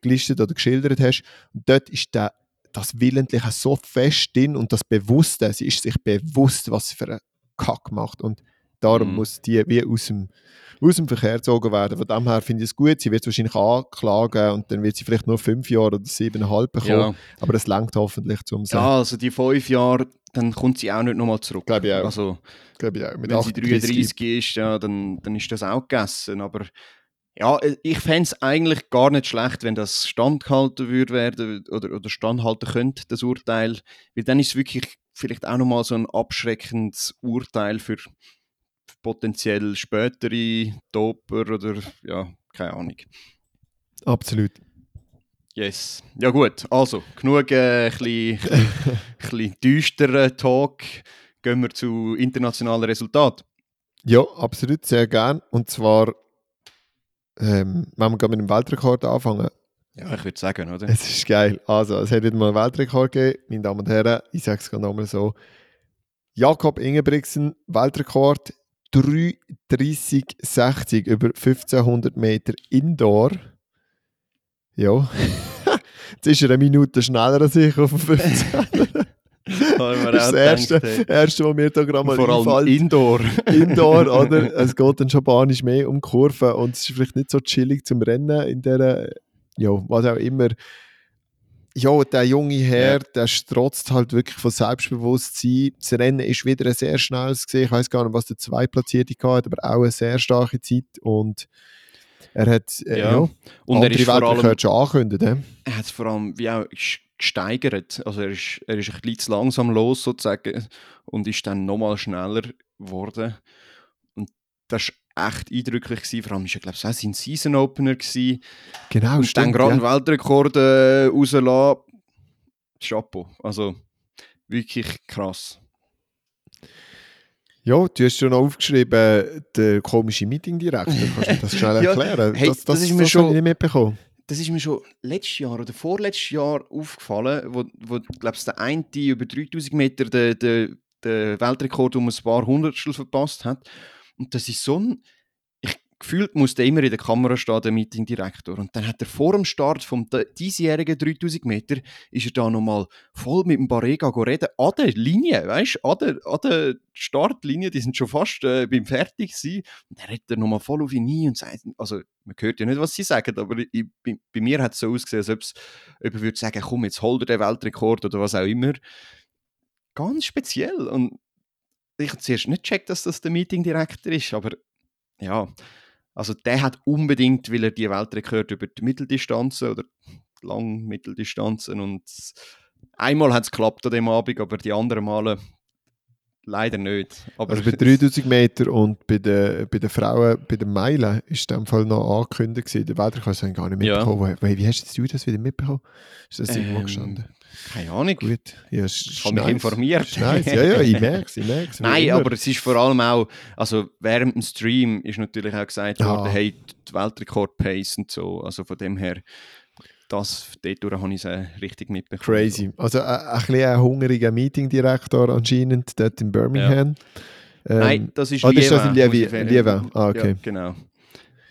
aufgelistet oder geschildert hast, und dort ist der, das Willentliche so fest drin und das Bewusste, sie ist sich bewusst, was sie für einen Kack macht und darum Mhm. muss die wie aus dem, aus dem Verkehr gezogen werden. Von dem her finde ich es gut, sie wird wahrscheinlich anklagen und dann wird sie vielleicht nur fünf Jahre oder siebeneinhalb bekommen, Ja. aber das langt hoffentlich zum Sagen. ja, also die fünf Jahre, dann kommt sie auch nicht nochmal zurück. Glaube ich auch. Also, Glaube ich auch. Mit wenn sie 38 33 ist, ja, dann, dann ist das auch gegessen. Aber ja, ich fände es eigentlich gar nicht schlecht, wenn das standgehalten würde werden oder, oder standhalten könnte, das Urteil. Weil dann ist es wirklich vielleicht auch nochmal so ein abschreckendes Urteil für potenziell spätere Doper oder ja, keine Ahnung. Absolut. Yes. Ja gut, also genug äh, ein bisschen, (laughs) düsterer Talk. Gehen wir zu internationalen Resultaten. Ja, absolut, sehr gern. Und zwar, ähm, wenn wir mit dem Weltrekord anfangen, Ja, ich würde sagen, oder? es ist geil. Also, es hat wieder mal einen Weltrekord gegeben, meine Damen und Herren. Ich sage es gerade nochmal so. Jakob Ingebrigtsen, Weltrekord 3,30,60 über 1500 Meter Indoor. Ja. (laughs) Jetzt ist er eine Minute schneller als ich auf dem 15. Haben wir das ist das Erste, gedacht. Erste, was mir da gerade mal Vor allem einfällt. Indoor. Indoor, (laughs) oder? Es geht dann schon banisch mehr um Kurven und es ist vielleicht nicht so chillig zum Rennen in der, ja, was auch immer. Ja, der junge Herr, der strotzt halt wirklich von Selbstbewusstsein. Das Rennen ist wieder ein sehr schnelles gesehen. Ich weiß gar nicht, was der Zweitplatzierte hat, aber auch eine sehr starke Zeit und er hat äh, Ja. ja. Und er ist vor allem, schon angekündigt. he? er hat es vor allem wie auch ges- gesteigert. Also er ist, er ist ein bisschen zu langsam los sozusagen und ist dann nochmal schneller geworden. Und das war echt eindrücklich. Gewesen. Vor allem war er, glaube ich, auch sein Season Opener. Gewesen. Genau, und dann gerade ja. einen Weltrekord äh, rauslassen. Chapeau. Also wirklich krass. Ja, du hast schon aufgeschrieben, der komische Meetingdirektor. Kannst du mir das schnell (laughs) Ja, erklären? hey, das, das ist mir das schon- ich nicht mitbekommen. Das ist mir schon letztes Jahr oder vorletztes Jahr aufgefallen, wo, wo glaube ich, der eine über 3000 Meter den, den, den Weltrekord um ein paar Hundertstel verpasst hat. Und das ist so ein. Ich gefühlt muss der immer in der Kamera stehen, der Meetingdirektor. Und dann hat er vor dem Start vom diesjährigen 3000 Meter ist er da nochmal voll mit dem Barrega reden. An der Linie, weißt du? An der, an der Startlinie, die sind schon fast äh, beim Fertig gewesen. Und dann redet er nochmal voll auf ihn ein und sagt, also man hört ja nicht, was sie sagen, aber ich, bei, bei mir hat es so ausgesehen, als ob jemand würde sagen, komm, jetzt hol dir den Weltrekord oder was auch immer. Ganz speziell. Und ich habe zuerst nicht gecheckt, dass das der Meetingdirektor ist, aber ja, also der hat unbedingt, weil er die Weltrekord über die Mitteldistanzen oder die Langmitteldistanzen und einmal hat es geklappt an dem Abend, aber die anderen Male leider nicht. Aber Also bei 3000 Meter und bei den, bei den Frauen, bei den Meilen, ist in dem Fall noch angekündigt gewesen. Der Weltrekord ich gar nicht Ja. mitbekommen. Wie, wie hast du das wieder mitbekommen? Ist das irgendwo Ähm, gestanden? keine Ahnung. Gut. Ja, Ich habe mich informiert. Nice. Ja, ja, ich merke es, ich merke es. (laughs) Nein, aber es ist vor allem auch, also während dem Stream ist natürlich auch gesagt Ja. worden, hey, die Weltrekord-Pace und so, also von dem her, das, dort habe ich es äh, richtig mitbekommen. Crazy. Also äh, ein bisschen ein hungriger Meetingdirektor anscheinend dort in Birmingham. Ähm, Nein, das ist ah, das ist das in. Ah, okay. Ja, genau.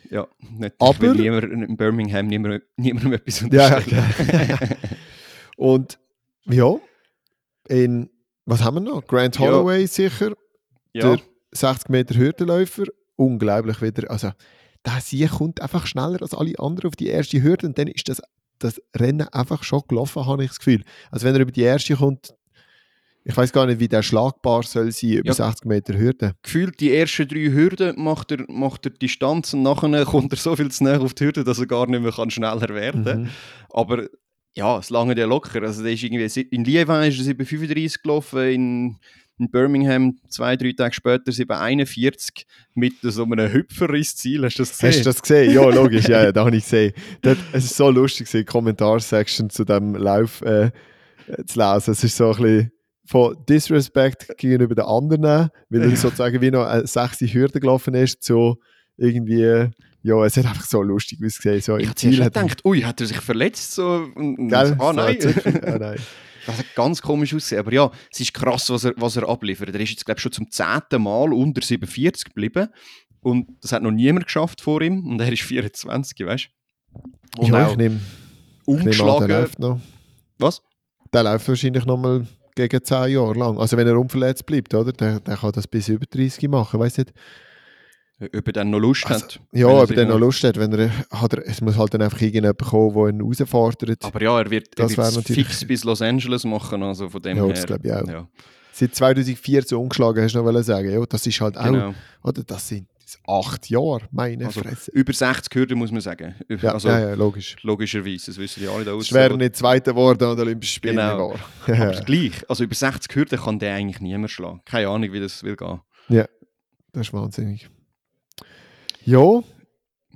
Ja, nicht, Aber- niemand, in Birmingham niemand, niemandem etwas Ja, unterstellen. (laughs) Und ja, in, was haben wir noch? Grant Ja. Holloway sicher, ja. der 60 Meter Hürdenläufer, unglaublich wieder. Also, der sie kommt einfach schneller als alle anderen auf die erste Hürde und dann ist das, das Rennen einfach schon gelaufen, habe ich das Gefühl. Also, wenn er über die erste kommt, ich weiß gar nicht, wie der schlagbar soll sein über Ja. 60 Meter Hürde. gefühlt die ersten drei Hürden macht er, macht er Distanz und nachher kommt er so viel zu näher auf die Hürde, dass er gar nicht mehr kann schneller werden Mhm. Aber ja, es lange ja locker. Also der ist irgendwie, in Lieven ist er 7,35 gelaufen, in, in Birmingham zwei, drei Tage später 7,41 mit so einem Hüpfer ins Ziel. Hast du das gesehen? Hast du das gesehen? Ja, logisch, ja, ja, da habe ich gesehen. Es ist so lustig, die Kommentarsection zu dem Lauf äh, zu lesen. Es ist so ein bisschen von Disrespect gegenüber den anderen, weil er (laughs) sozusagen wie noch eine sechste Hürde gelaufen ist, so irgendwie, ja, es hat einfach so lustig ausgesehen. So ich im habe zuerst Ziel hat gedacht, ui, hat er sich verletzt? So, und- und- Gell? ah, So nein. (laughs) hat (laughs) ah, nein. Das hat ganz komisch ausgesehen. Aber ja, es ist krass, was er, was er abliefert. Er ist jetzt, glaube ich, schon zum zehnten Mal unter 47 geblieben. Und das hat noch niemand geschafft vor ihm. Und er ist 24, weißt du? Und Ja, ich nehme nehm an, umgeschlagen. noch. Was? Der läuft wahrscheinlich noch mal gegen 10 Jahre lang. Also wenn er unverletzt bleibt, oder? Der, der kann das bis über 30 machen, weiß nicht. Ob er dann noch Lust Also, hat. Ja, wenn er dann noch Lust hat, wenn er, hat er, es muss halt dann einfach irgendjemand kommen, der ihn herausfordert. Aber ja, er wird, er Das wird natürlich- fix bis Los Angeles machen. Also von dem Ja, her. das glaube ich auch. Ja, Seit 2014 umgeschlagen, hast du noch sagen. Ja, das ist halt auch, genau. oder? Das sind acht Jahre, meine Also, Fresse. Über 60 Hürden muss man sagen. Ja, also ja, ja, logisch. logischerweise, das wissen die alle da Es wäre nicht Zweiter geworden an den Olympischen Spielen. Genau. war. Aber (laughs) gleich, also über 60 Hürden kann der eigentlich niemand schlagen. Keine Ahnung, wie das will gehen. das ist wahnsinnig. Ja,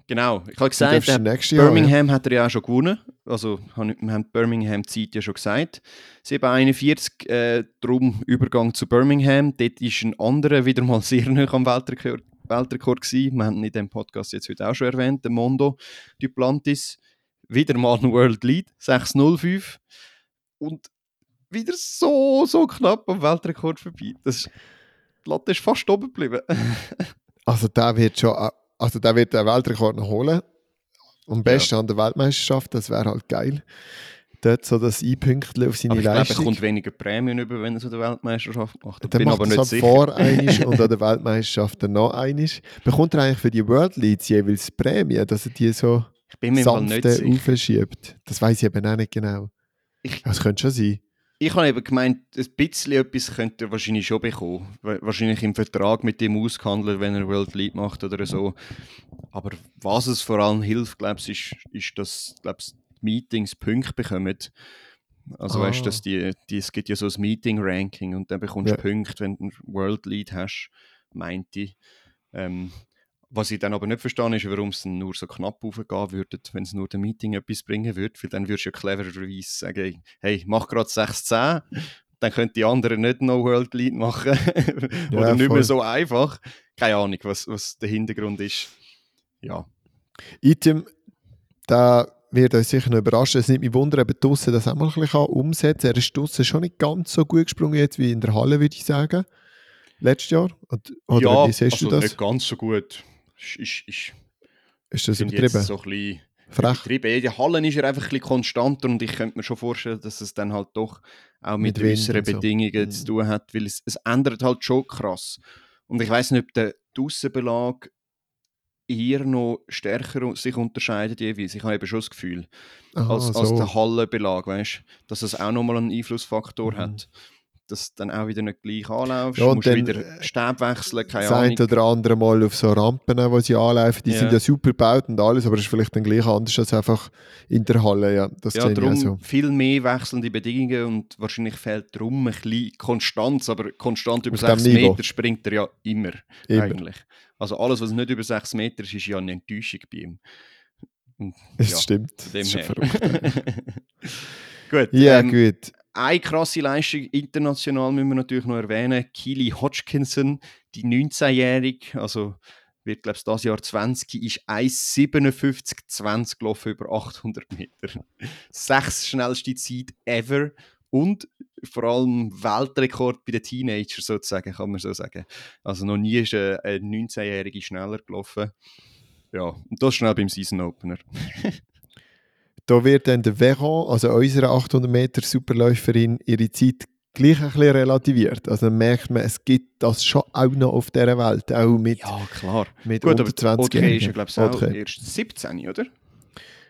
Genau, ich habe gesagt, darfst der nächstes Jahr. Birmingham hat er ja auch schon gewonnen. Also wir haben die Birmingham-Zeit ja schon gesagt. 741, äh, darum Übergang zu Birmingham. Dort ist ein anderer wieder mal sehr nah am Weltrekord, Weltrekord gewesen. Wir haben in diesem Podcast jetzt heute auch schon erwähnt, der Mondo Duplantis. Wieder mal ein World Lead, 605. Und wieder so, so knapp am Weltrekord vorbei. Das ist, die Latte ist fast oben geblieben. (laughs) Also der wird schon, also der wird den Weltrekord noch holen. Am besten an der Weltmeisterschaft, das wäre halt geil. Dort so das Einpünktchen auf seine Aber ich glaube, er Leistung. kommt weniger Prämien über, wenn er so der Weltmeisterschaft macht. Ich bin macht aber er nicht halt sicher. vor einisch und an der (laughs) Weltmeisterschaft dann noch einisch. Bekommt er eigentlich für die World Leads jeweils Prämie, dass er die so Ich bin mir nicht sanfte sicher. aufschiebt? Das weiß ich eben auch nicht genau. Ich- Das könnte schon sein. Ich habe eben gemeint, ein bisschen etwas könnte er wahrscheinlich schon bekommen. Wa- Wahrscheinlich im Vertrag mit dem ausgehandelt, wenn er World Lead macht oder so. Aber was es vor allem hilft, glaube ich, ist, ist, dass glaub, ich, die Meetings Punkte bekommen. Also Ah. weißt du, dass die, die, es gibt ja so ein Meeting-Ranking und dann bekommst du Ja. Punkte, wenn du ein World Lead hast, meinte ich. Ähm, Was ich dann aber nicht verstehe, ist, warum es nur so knapp aufgehen würde, wenn es nur dem Meeting etwas bringen würde. Weil dann würdest du ja clevererweise sagen, hey, mach gerade 6-10, dann können die anderen nicht No World Lead machen. (laughs) Oder Ja, nicht mehr so einfach. Keine Ahnung, was, was der Hintergrund ist. Ja, Item, da wird uns sicher noch überraschen. Es nimmt mich wunder, ob draussen das auch mal ein bisschen umsetzen kann. Er ist draussen schon nicht ganz so gut gesprungen jetzt wie in der Halle, würde ich sagen. Letztes Jahr. Oder ja wie siehst also du das? nicht ganz so gut. Ist, ist, ist, das übertrieben? jetzt so ein bisschen Frech? übertrieben. Den Hallen ist er einfach ein bisschen konstanter und ich könnte mir schon vorstellen, dass es dann halt doch auch mit, Mit äußeren so. Bedingungen Mhm. zu tun hat, weil es, es ändert halt schon krass. Und ich weiß nicht, ob der die Aussenbelag eher noch stärker sich unterscheidet jeweils. Ich habe eben schon das Gefühl, Aha, als, als so. der Hallenbelag, weißt dass es auch nochmal einen Einflussfaktor Mhm. hat. Dass du dann auch wieder nicht gleich anlaufst, Ja, und musst dann, wieder Stäbe wechseln, keine das eine Ahnung. oder andere Mal auf so Rampen, wo sie anlaufen, die Ja. sind ja super gebaut und alles, aber es ist vielleicht dann gleich anders als einfach in der Halle. Ja, das Ja, darum so. viel mehr wechselnde Bedingungen und wahrscheinlich fehlt darum ein bisschen Konstanz, aber konstant über Auf dem 6 Niveau. Meter springt er ja immer, Immer. eigentlich. Also alles, was nicht über 6 Meter ist, ist ja eine Enttäuschung bei ihm. Das ja, stimmt. von Das dem ist verrückt. (laughs) Gut, Ja, ähm, gut. Eine krasse Leistung international müssen wir natürlich noch erwähnen. Keely Hodgkinson, die 19-Jährige, also wird, glaube ich, das Jahr 20, ist 1,57,20 gelaufen über 800 Meter. Sechs schnellste Zeit ever und vor allem Weltrekord bei den Teenagern sozusagen, kann man so sagen. Also noch nie ist eine 19-Jährige schneller gelaufen. Ja, und das schnell beim Season Opener. (laughs) Da wird dann der Veron, also unsere 800 Meter Superläuferin, ihre Zeit gleich ein bisschen relativiert. Also dann merkt man, es gibt das schon auch noch auf dieser Welt, auch mit, Ja, klar. mit Gut, unter aber 20 okay ist ja, glaube ich, auch Okay. erst 17, oder?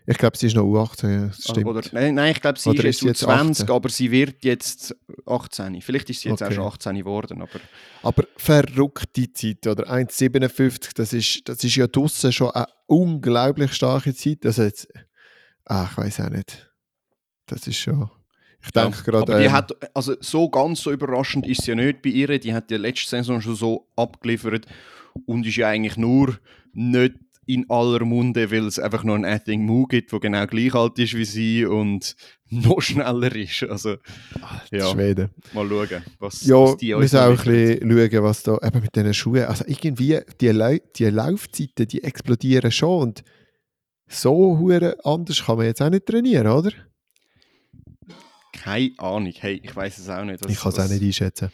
Ich glaube, sie ist noch U18, ja, das stimmt. Oder, nein, nein, ich glaube, sie Oder ist jetzt sie so jetzt 20, 18? aber sie wird jetzt 18. Vielleicht ist sie jetzt Okay. auch schon 18 geworden, aber Aber verrückte Zeit, oder? 1,57, das ist, das ist ja draussen schon eine unglaublich starke Zeit. Also jetzt, ah, ich weiß auch nicht. Das ist schon. Ich Ja, denke gerade. aber die ähm, hat, also so ganz so überraschend ist sie ja nicht bei ihr. Die hat ja letzte Saison schon so abgeliefert und ist ja eigentlich nur nicht in aller Munde, weil es einfach noch einen Athing Mu gibt, der genau gleich alt ist wie sie und (laughs) noch schneller ist. Also, ja, Schweden. mal schauen, was, Ja, was die wir uns müssen auch ein bisschen schauen, was da eben mit diesen Schuhen. Also irgendwie, die, Lau die Laufzeiten, die explodieren schon und so hure anders kann man jetzt auch nicht trainieren, oder? Keine Ahnung, hey, ich weiß es auch nicht. was- ich kann es auch nicht einschätzen.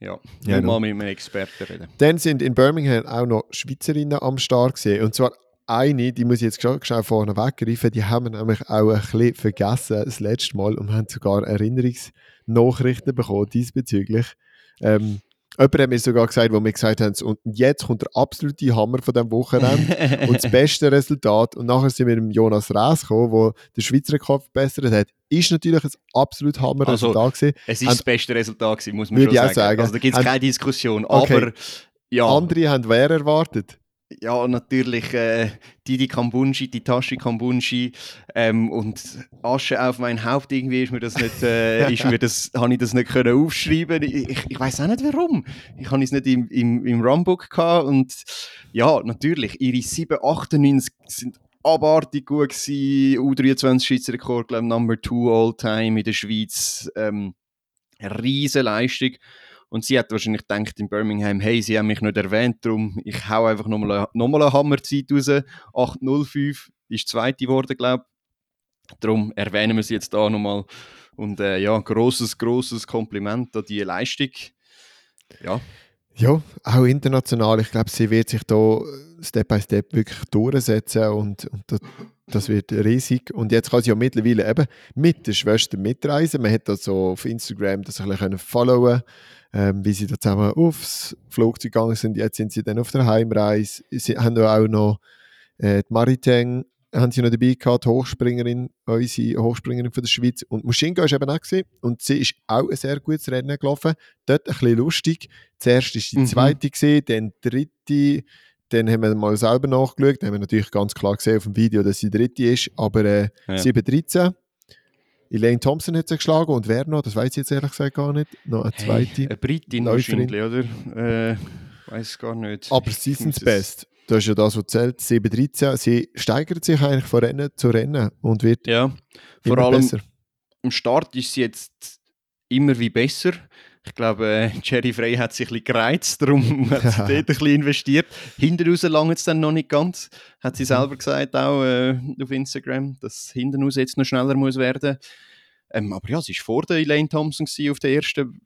Ja, Ja, no. mal mit einem Experten reden. Dann sind in Birmingham auch noch Schweizerinnen am Start gesehen. Und zwar eine, die muss ich jetzt schon schnell vorne weggreifen, die haben wir nämlich auch ein bisschen vergessen das letzte Mal und haben sogar Erinnerungsnachrichten bekommen diesbezüglich. Ähm, jemand hat mir sogar gesagt, wo wir gesagt haben, und jetzt kommt der absolute Hammer von diesem Wochenende (laughs) und das beste Resultat. Und nachher sind wir mit dem Jonas Rees gekommen, der den Schweizer Rekord verbessert hat. Ist natürlich ein absolut Hammer-Resultat Also, gewesen. Es ist Haben- das beste Resultat gewesen, muss man schon sagen. sagen. Also da gibt es keine Diskussion. Okay. Aber ja, Andere haben wer erwartet? Ja natürlich äh, Didi Kambunji, die Tashi Kambunji ähm, und Asche auf mein Haupt irgendwie ist mir das nicht, äh, (laughs) ist mir das, habe ich das nicht können aufschreiben. Ich, ich, ich weiß auch nicht warum. Ich habe es nicht im, im, im Runbook gehabt und ja, natürlich, ihre 798 sind abartig gut gewesen. U23 Schweizer Rekord, glaube Number 2 all time in der Schweiz. Ähm, riesen Leistung. Und sie hat wahrscheinlich gedacht in Birmingham, hey, sie haben mich nicht erwähnt, darum ich hau einfach nochmal noch eine Hammerzeit raus. 8.05 ist zweite geworden, glaube ich. Darum erwähnen wir sie jetzt da nochmal. Und äh, ja, großes, großes Kompliment an diese Leistung. Ja, Ja, auch international. Ich glaube, sie wird sich da Step by Step wirklich durchsetzen und, und das, das wird riesig. Und jetzt kann sie ja mittlerweile eben mit der Schwester mitreisen. Man hat das so auf Instagram das ein bisschen followen ähm, wie sie da zusammen aufs Flugzeug gegangen sind. Jetzt sind sie dann auf der Heimreise. Sie haben ja auch noch äh, die Mariteng haben sie noch dabei gehabt, die Hochspringerin, unsere Hochspringerin von der Schweiz. Und Muschinga ist eben auch gewesen, und sie ist auch ein sehr gutes Rennen gelaufen. Dort ein bisschen lustig. Zuerst war die Mhm. zweite, gewesen, dann die dritte, dann haben wir mal selber nachgeschaut. Dann haben wir natürlich ganz klar gesehen auf dem Video, dass sie dritte ist, aber äh, Ja. 7-13. Elaine Thompson hat sie geschlagen und wer noch, das weiß ich jetzt ehrlich gesagt gar nicht. Noch eine zweite. Hey, eine Britin Läuferin. wahrscheinlich, oder? Äh, weiß gar nicht. Aber Seasons muss es- Best, das ist ja das, was zählt, 7-13. Sie steigert sich eigentlich von Rennen zu Rennen und wird Ja, vor allem besser. am Start ist sie jetzt immer wie besser. Ich glaube, äh, Jerry Frey hat sich ein bisschen gereizt, darum (laughs) hat sie dort ein bisschen investiert. Hinten raus lange es dann noch nicht ganz, hat Mhm. sie selber gesagt, auch äh, auf Instagram, dass hinten raus jetzt noch schneller muss werden. Ähm, aber ja, sie war vor der Elaine Thompson gewesen auf der ersten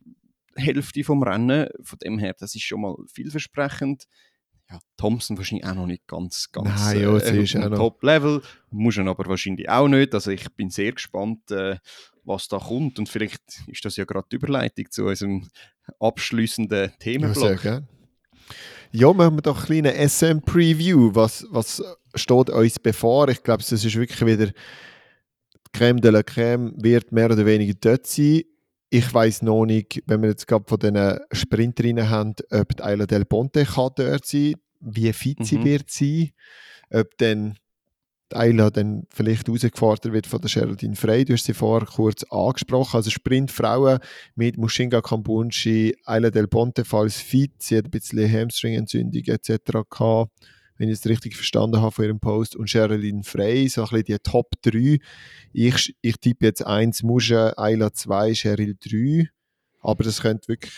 Hälfte vom Rennen. Von dem her, das ist schon mal vielversprechend. Ja, Thompson wahrscheinlich auch noch nicht ganz, ganz Nein, ja, sie auf ist Top-Level. Muss er aber wahrscheinlich auch nicht. Also ich bin sehr gespannt, äh, was da kommt. Und vielleicht ist das ja gerade die Überleitung zu unserem abschließenden Ja, Themenblock. gerne. Ja, machen wir doch eine kleine SM-Preview. Was, was steht uns bevor? Ich glaube, es ist wirklich wieder die Creme de la Creme wird mehr oder weniger dort sein. Ich weiß noch nicht, wenn wir jetzt gerade von den Sprinterinnen haben, ob die Ayla Del Ponte kann dort sein, wie fit sie Mhm. wird sein, ob dann die Ayla dann vielleicht herausgefordert wird von der Geraldine Frey. Du hast sie vorher kurz angesprochen. Also Sprintfrauen mit Mushinga Kambunchi, Ayla Del Ponte falls fit, sie hat ein bisschen Hamstring-Entzündung etc. gehabt, wenn ich es richtig verstanden habe von ihrem Post. Und Geraldine Frey, so ein bisschen die Top 3. Ich, ich tippe jetzt 1 Musche, Ayla 2, Cheryl 3. Aber das könnte wirklich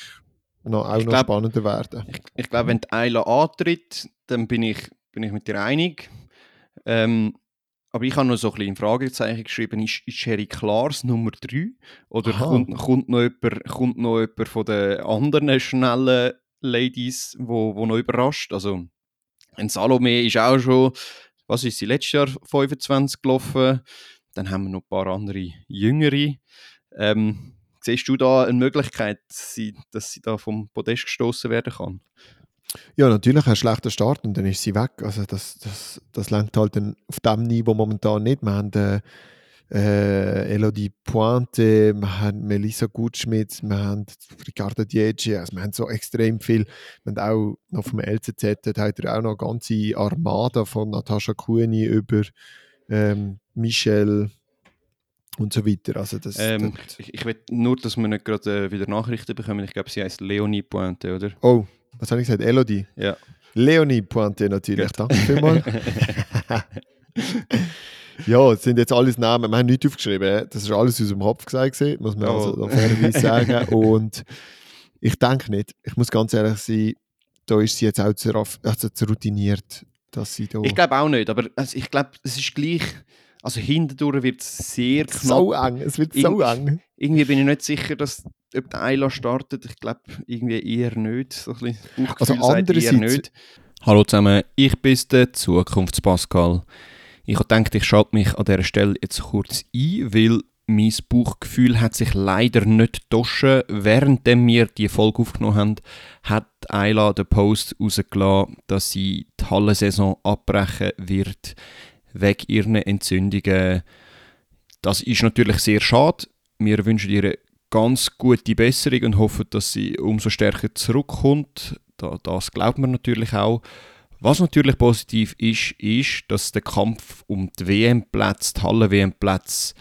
noch, auch Ich noch glaub- spannender werden. Ich, ich glaube, wenn die Ayla antritt, dann bin ich, bin ich mit dir einig. Ähm, aber ich habe noch so ein bisschen in Fragezeichen geschrieben, ist, ist Sherry Klaas Nummer 3? Oder kommt, kommt, noch jemand, kommt noch jemand von den anderen schnellen Ladies, wo, wo noch überrascht? Also, ein Salome ist auch schon, was ist sie, letztes Jahr 25 gelaufen. Dann haben wir noch ein paar andere Jüngere. Ähm, siehst du da eine Möglichkeit, dass sie, da vom Podest gestoßen werden kann? Ja, natürlich ein schlechter Start und dann ist sie weg. Also das, das, das lenkt halt auf dem Niveau momentan nicht. Wir haben äh, äh, Elodie Pointe, wir haben Melissa Gutschmidt, wir haben Ricardo Diegi, also wir haben so extrem viel. Wir haben auch noch vom LCZ, dort hat er auch noch eine ganze Armada von Natascha Kuhni über ähm, Michelle und so weiter. Also das, Ähm, das, ich, ich will nur, dass wir nicht gerade äh, wieder Nachrichten bekommen. Ich glaube, sie heißt Leonie Pointe, oder? oh, was habe ich gesagt? Elodie? Ja. Leonie Pointe natürlich, Gut. danke vielmals. (laughs) (laughs) Ja, es sind jetzt alles Namen, wir haben nichts aufgeschrieben. Das ist alles aus dem Kopf gesagt, muss man Oh. also fairerweise sagen. (laughs) Und ich denke nicht, ich muss ganz ehrlich sein, da ist sie jetzt auch zu, also zu routiniert, dass sie da Ich glaube auch nicht, aber also, ich glaube, es ist gleich. Also hintendurch wird es sehr knapp. so eng, es wird so eng. Irgendwie bin ich nicht sicher, dass ob der Ayla startet. Ich glaube irgendwie eher nicht. So ein Also andererseits- nicht. Hallo zusammen, ich bin der Zukunftspascal. Ich habe gedacht, ich schalte mich an dieser Stelle jetzt kurz ein, weil mein Bauchgefühl hat sich leider nicht getoschen. Während wir die Folge aufgenommen haben, hat Ayla den Post rausgelassen, dass sie die Hallensaison abbrechen wird wegen ihren Entzündungen. Das ist natürlich sehr schade. Wir wünschen ihr ganz gute Besserung und hoffen, dass sie umso stärker zurückkommt. Da, das glaubt man natürlich auch. Was natürlich positiv ist, ist, dass der Kampf um die WM-Plätze, die Halle-WM-Plätze,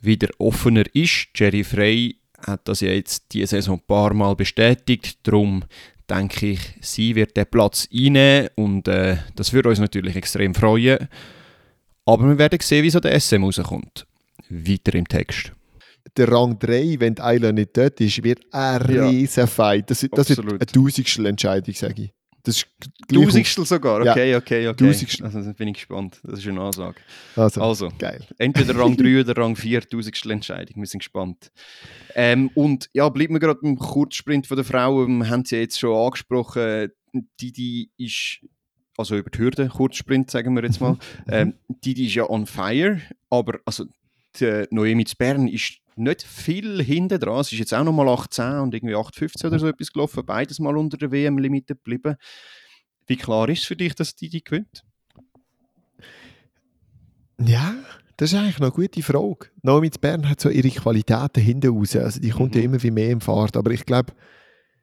wieder offener ist. Jerry Frey hat das ja jetzt diese Saison ein paar Mal bestätigt. Darum denke ich, sie wird den Platz einnehmen und äh, das würde uns natürlich extrem freuen. Aber wir werden sehen, wie so der SM rauskommt. Weiter im Text. Der Rang 3, wenn die Ayla nicht dort ist, wird ein Ja. riesen Fight. Das, das wird eine tausendstel Entscheidung, sage ich. Das ist Tausendstel sogar, Ja. okay, okay, okay. Tausendstel. Also, dann bin ich gespannt. Das ist eine Ansage. Also, Also, geil. entweder Rang (laughs) 3 oder Rang 4, Tausendstel Entscheidung. Wir sind gespannt. Ähm, und ja, bleiben wir gerade beim Kurzsprint von der Frauen. Wir haben sie jetzt schon angesprochen. Didi ist, also über die Hürde, Kurzsprint sagen wir jetzt mal. (laughs) Ähm, Didi ist ja on fire, aber also die Noemi zu Bern ist nicht viel hinten dran. Sie ist jetzt auch nochmal 18 und irgendwie 8,15 oder so etwas gelaufen. Beides mal unter der WM-Limite geblieben. Wie klar ist es für dich, dass Didi gewinnt? Ja, das ist eigentlich noch eine gute Frage. Naomi zu Bern hat so ihre Qualitäten hinten raus. Also die kommt Mhm. ja immer wie mehr im Fahrt. Aber ich glaube,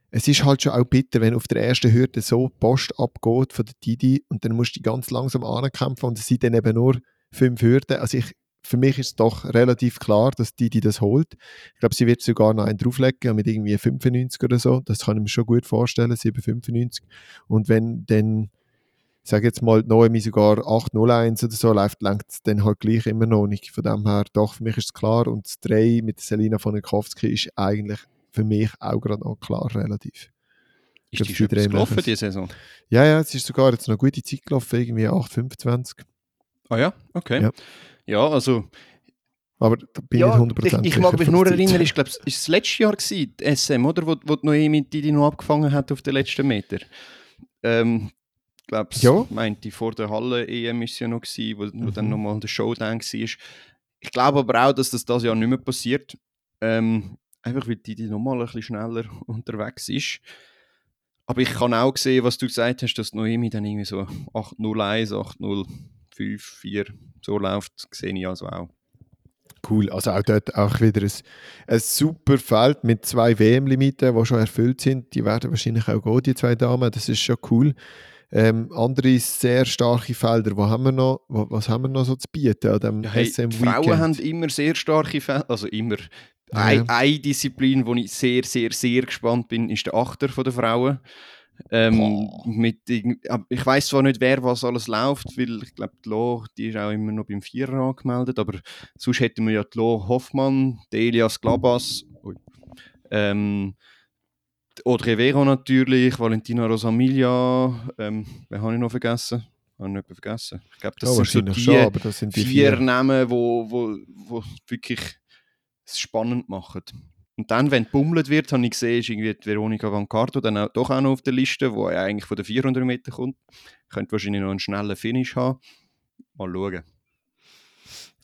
es ist halt schon auch bitter, wenn auf der ersten Hürde so Post abgeht von der Didi und dann musst du die ganz langsam ankämpfen und es sind dann eben nur fünf Hürden. Also ich für mich ist es doch relativ klar, dass die, die das holt. Ich glaube, sie wird sogar noch einen drauflegen mit irgendwie 95 oder so. Das kann ich mir schon gut vorstellen, 7,95. Und wenn dann, ich sage jetzt mal, Noemi sogar 8,01 oder so läuft, lenkt es dann halt gleich immer noch nicht. Von dem her, doch, für mich ist es klar. Und das 3 mit Selina von Kowski ist eigentlich für mich auch gerade noch klar relativ. Ist glaub, die schon gelaufen, diese Saison? Ja, ja, es ist sogar jetzt noch gute Zeit gelaufen, irgendwie 8,25. Ah ja, okay. Ja. Ja, also Aber da bin ja, ich nicht 100% ich, ich mag mich nur erinnern, ich glaube, es war das letzte Jahr, gewesen, die SM, oder? Wo, wo die Noemi die, die noch abgefangen hat auf den letzten Meter. Ähm, ich glaube, Ja. meinte vor der Halle-EM ist ja noch, gewesen, wo, wo dann Mhm. nochmal der Showdown war. Ich glaube aber auch, dass das das Jahr nicht mehr passiert. Ähm, einfach weil die, die nochmal ein bisschen schneller (laughs) unterwegs ist. Aber ich kann auch sehen, was du gesagt hast, dass Noemi dann irgendwie so 801, 805, 4 so läuft, sehe ich also auch. Cool, also auch dort auch wieder ein, ein super Feld mit zwei WM-Limiten, die schon erfüllt sind. Die werden wahrscheinlich auch gehen, die zwei Damen. Das ist schon cool. Ähm, andere sehr starke Felder, wo haben wir noch, was haben wir noch so zu bieten an dem hey, SM die Frauen Weekend? haben immer sehr starke Fälle, also immer. Ja. Eine, eine Disziplin, wo ich sehr, sehr, sehr gespannt bin, ist der Achter von der Frauen. Ähm, mit, ich weiß zwar nicht, wer was alles läuft, weil ich glaube, die Lo, die ist auch immer noch beim Vierer angemeldet, aber sonst hätten wir ja die Lo Hoffmann, die Elias Glabas, ähm, die Audrey Vero natürlich, Valentina Rosamilia, ähm, wen habe ich noch vergessen? Habe ich jemanden vergessen? Ich glaube, das ja, sind so wahrscheinlich die, schon, aber das sind die vier vier. Namen, wo, wo, wo wirklich es spannend machen. Und dann, wenn gebummelt wird, habe ich gesehen, ist irgendwie die Veronika Van Carto dann auch, doch auch noch auf der Liste, wo ja eigentlich von den 400 Meter kommt. Könnte wahrscheinlich noch einen schnellen Finish haben. Mal schauen.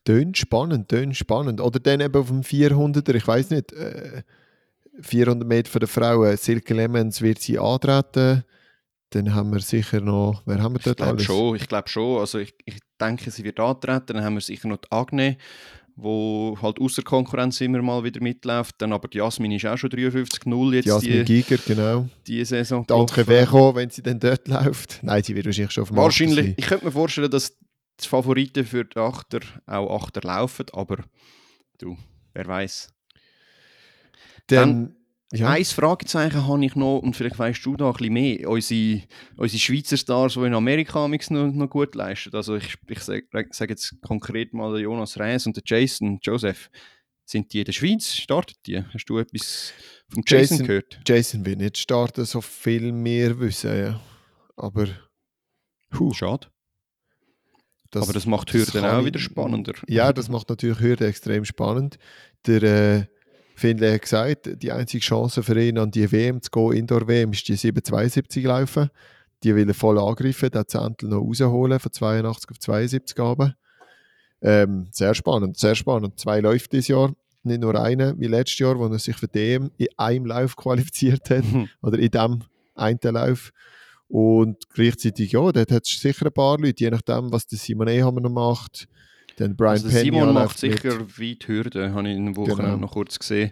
Tönt spannend, tönt spannend. Oder dann eben auf dem 400er, ich weiß nicht, äh, 400 Meter von der Frauen, Silke Lemmens wird sie antreten. Dann haben wir sicher noch, wer haben wir Ich dort glaube alles? schon, ich glaube schon. Also ich, ich denke, sie wird antreten. Dann haben wir sicher noch die Agne, wo halt außer Konkurrenz immer mal wieder mitläuft. Dann aber die Jasmin ist auch schon 53-0 jetzt Jasmin die, Giger, genau. die Saison. Die gelaufen. Vecho, wenn sie dann dort läuft. Nein, sie wird wahrscheinlich schon auf dem Wahrscheinlich, sein. ich könnte mir vorstellen, dass die Favoriten für die Achter auch Achter laufen, aber du, wer weiß. Dann, ja, Ein Fragezeichen habe ich noch, und vielleicht weißt du da ein bisschen mehr, unsere, unsere Schweizer Stars, die in Amerika noch, noch gut leisten. Also ich, ich sage sag jetzt konkret mal Jonas Reis und der Jason Joseph. Sind die in der Schweiz? Startet die? Hast du etwas vom Jason, Jason- gehört? Jason will nicht starten, so viel mehr wissen. Ja. Aber, huh, Schade. das, aber das macht Hürden auch wieder spannender. Ja, das macht natürlich Hürde extrem spannend. Der äh, Finlay hat gesagt, die einzige Chance für ihn an die WM zu gehen, Indoor-WM, ist die 772 laufen. Die will er voll angreifen, den Zentel noch rausholen, von 82 auf 72 runter. Ähm, sehr spannend, sehr spannend. Zwei läuft dieses Jahr, nicht nur eine wie letztes Jahr, wo er sich für DM in einem Lauf qualifiziert hat oder in dem einen Lauf. Und gleichzeitig, ja, dort hat es sicher ein paar Leute, je nachdem, was der Simone Hammer noch macht. Dann Brian Also Pena Simon macht läuft mit. sicher weit Hürden, habe ich in der Woche Genau. noch kurz gesehen.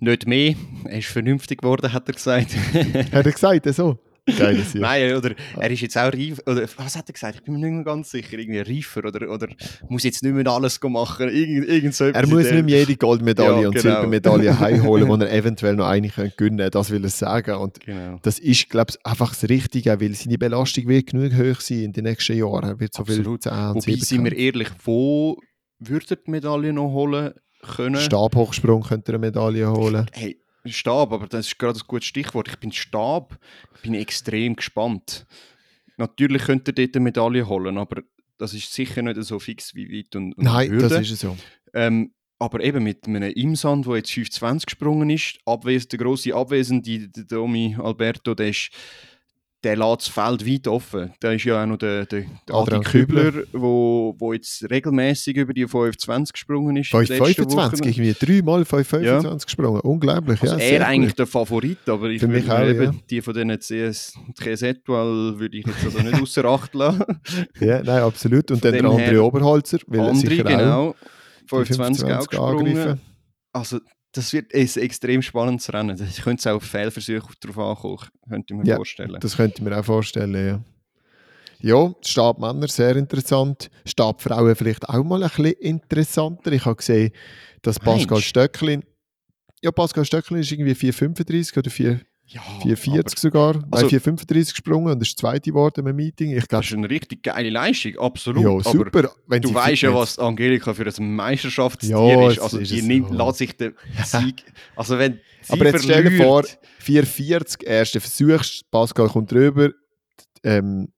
Nicht mehr, er ist vernünftig geworden, hat er gesagt. Hat er gesagt, (laughs) so? Geiles Jahr. Nein, oder er ist jetzt auch reif, oder was hat er gesagt? Ich bin mir nicht mehr ganz sicher, irgendwie reifer oder, oder muss jetzt nicht mehr alles machen, irgend, irgend so Er muss nicht mehr jede Goldmedaille Ja, und genau. Silbermedaille (laughs) heimholen, die er eventuell noch eine könnte gewinnen Das will er sagen. Und Genau. das ist, glaube ich, einfach das Richtige, weil seine Belastung wird genug hoch sein in den nächsten Jahren. Er wird so Absolut. viel 10 und Wobei, 7 sind wir ehrlich, wo würde er die Medaille noch holen können? Stabhochsprung könnte er eine Medaille holen. Hey, Stab, aber das ist gerade ein gutes Stichwort. Ich bin Stab, bin extrem gespannt. Natürlich könnte er dort eine Medaille holen, aber das ist sicher nicht so fix wie weit und, und Nein, Hürde. das ist es so. Ähm, aber eben mit einem Imsand, der jetzt 5,20 gesprungen ist, abwes der grosse Abwesende, der Domi Alberto, der, ist, der lässt das Feld weit offen. Da ist ja auch noch der, der, der Adi Kübler, wo, wo jetzt regelmäßig über die 5,20 gesprungen ist. in den letzten 525, Wochen. irgendwie dreimal 525 gesprungen. Unglaublich, Also ja. er eigentlich gut. der Favorit, aber ich Für würde auch, eben ja. die von diesen CS Etoile würde ich jetzt also nicht (laughs) außer Acht lassen. Ja, nein, absolut. Und Von dann der André her- Oberholzer, weil Andere, sicher auch genau. die 25 auch gesprungen. angegriffen. Also, das wird ein extrem spannendes Rennen. Ich könnte es auch auf Fehlversuche drauf ankommen, könnte ich mir Ja, vorstellen. Das könnte ich mir auch vorstellen, ja. Ja, Stab Männer sehr interessant. Stab Frauen vielleicht auch mal ein bisschen interessanter. Ich habe gesehen, dass Pascal Meinst? Stöcklin, ja, Pascal Stöcklin ist irgendwie 4,35 oder 4, Ja, 4,40 sogar, Also- nein, 4,35 gesprungen und ist Zweite geworden im Meeting. Ich Das glaube, ist eine richtig geile Leistung, absolut. ja, Aber super. Wenn du weißt ja, was Angelika für ein Meisterschaftstier Ja, ist. Also ist die nimmt, ja. lässt sich den (laughs) Sieg. Also wenn sie Aber jetzt stell dir vor, verliert- 4,40, erster Versuch, Pascal kommt drüber, ähm,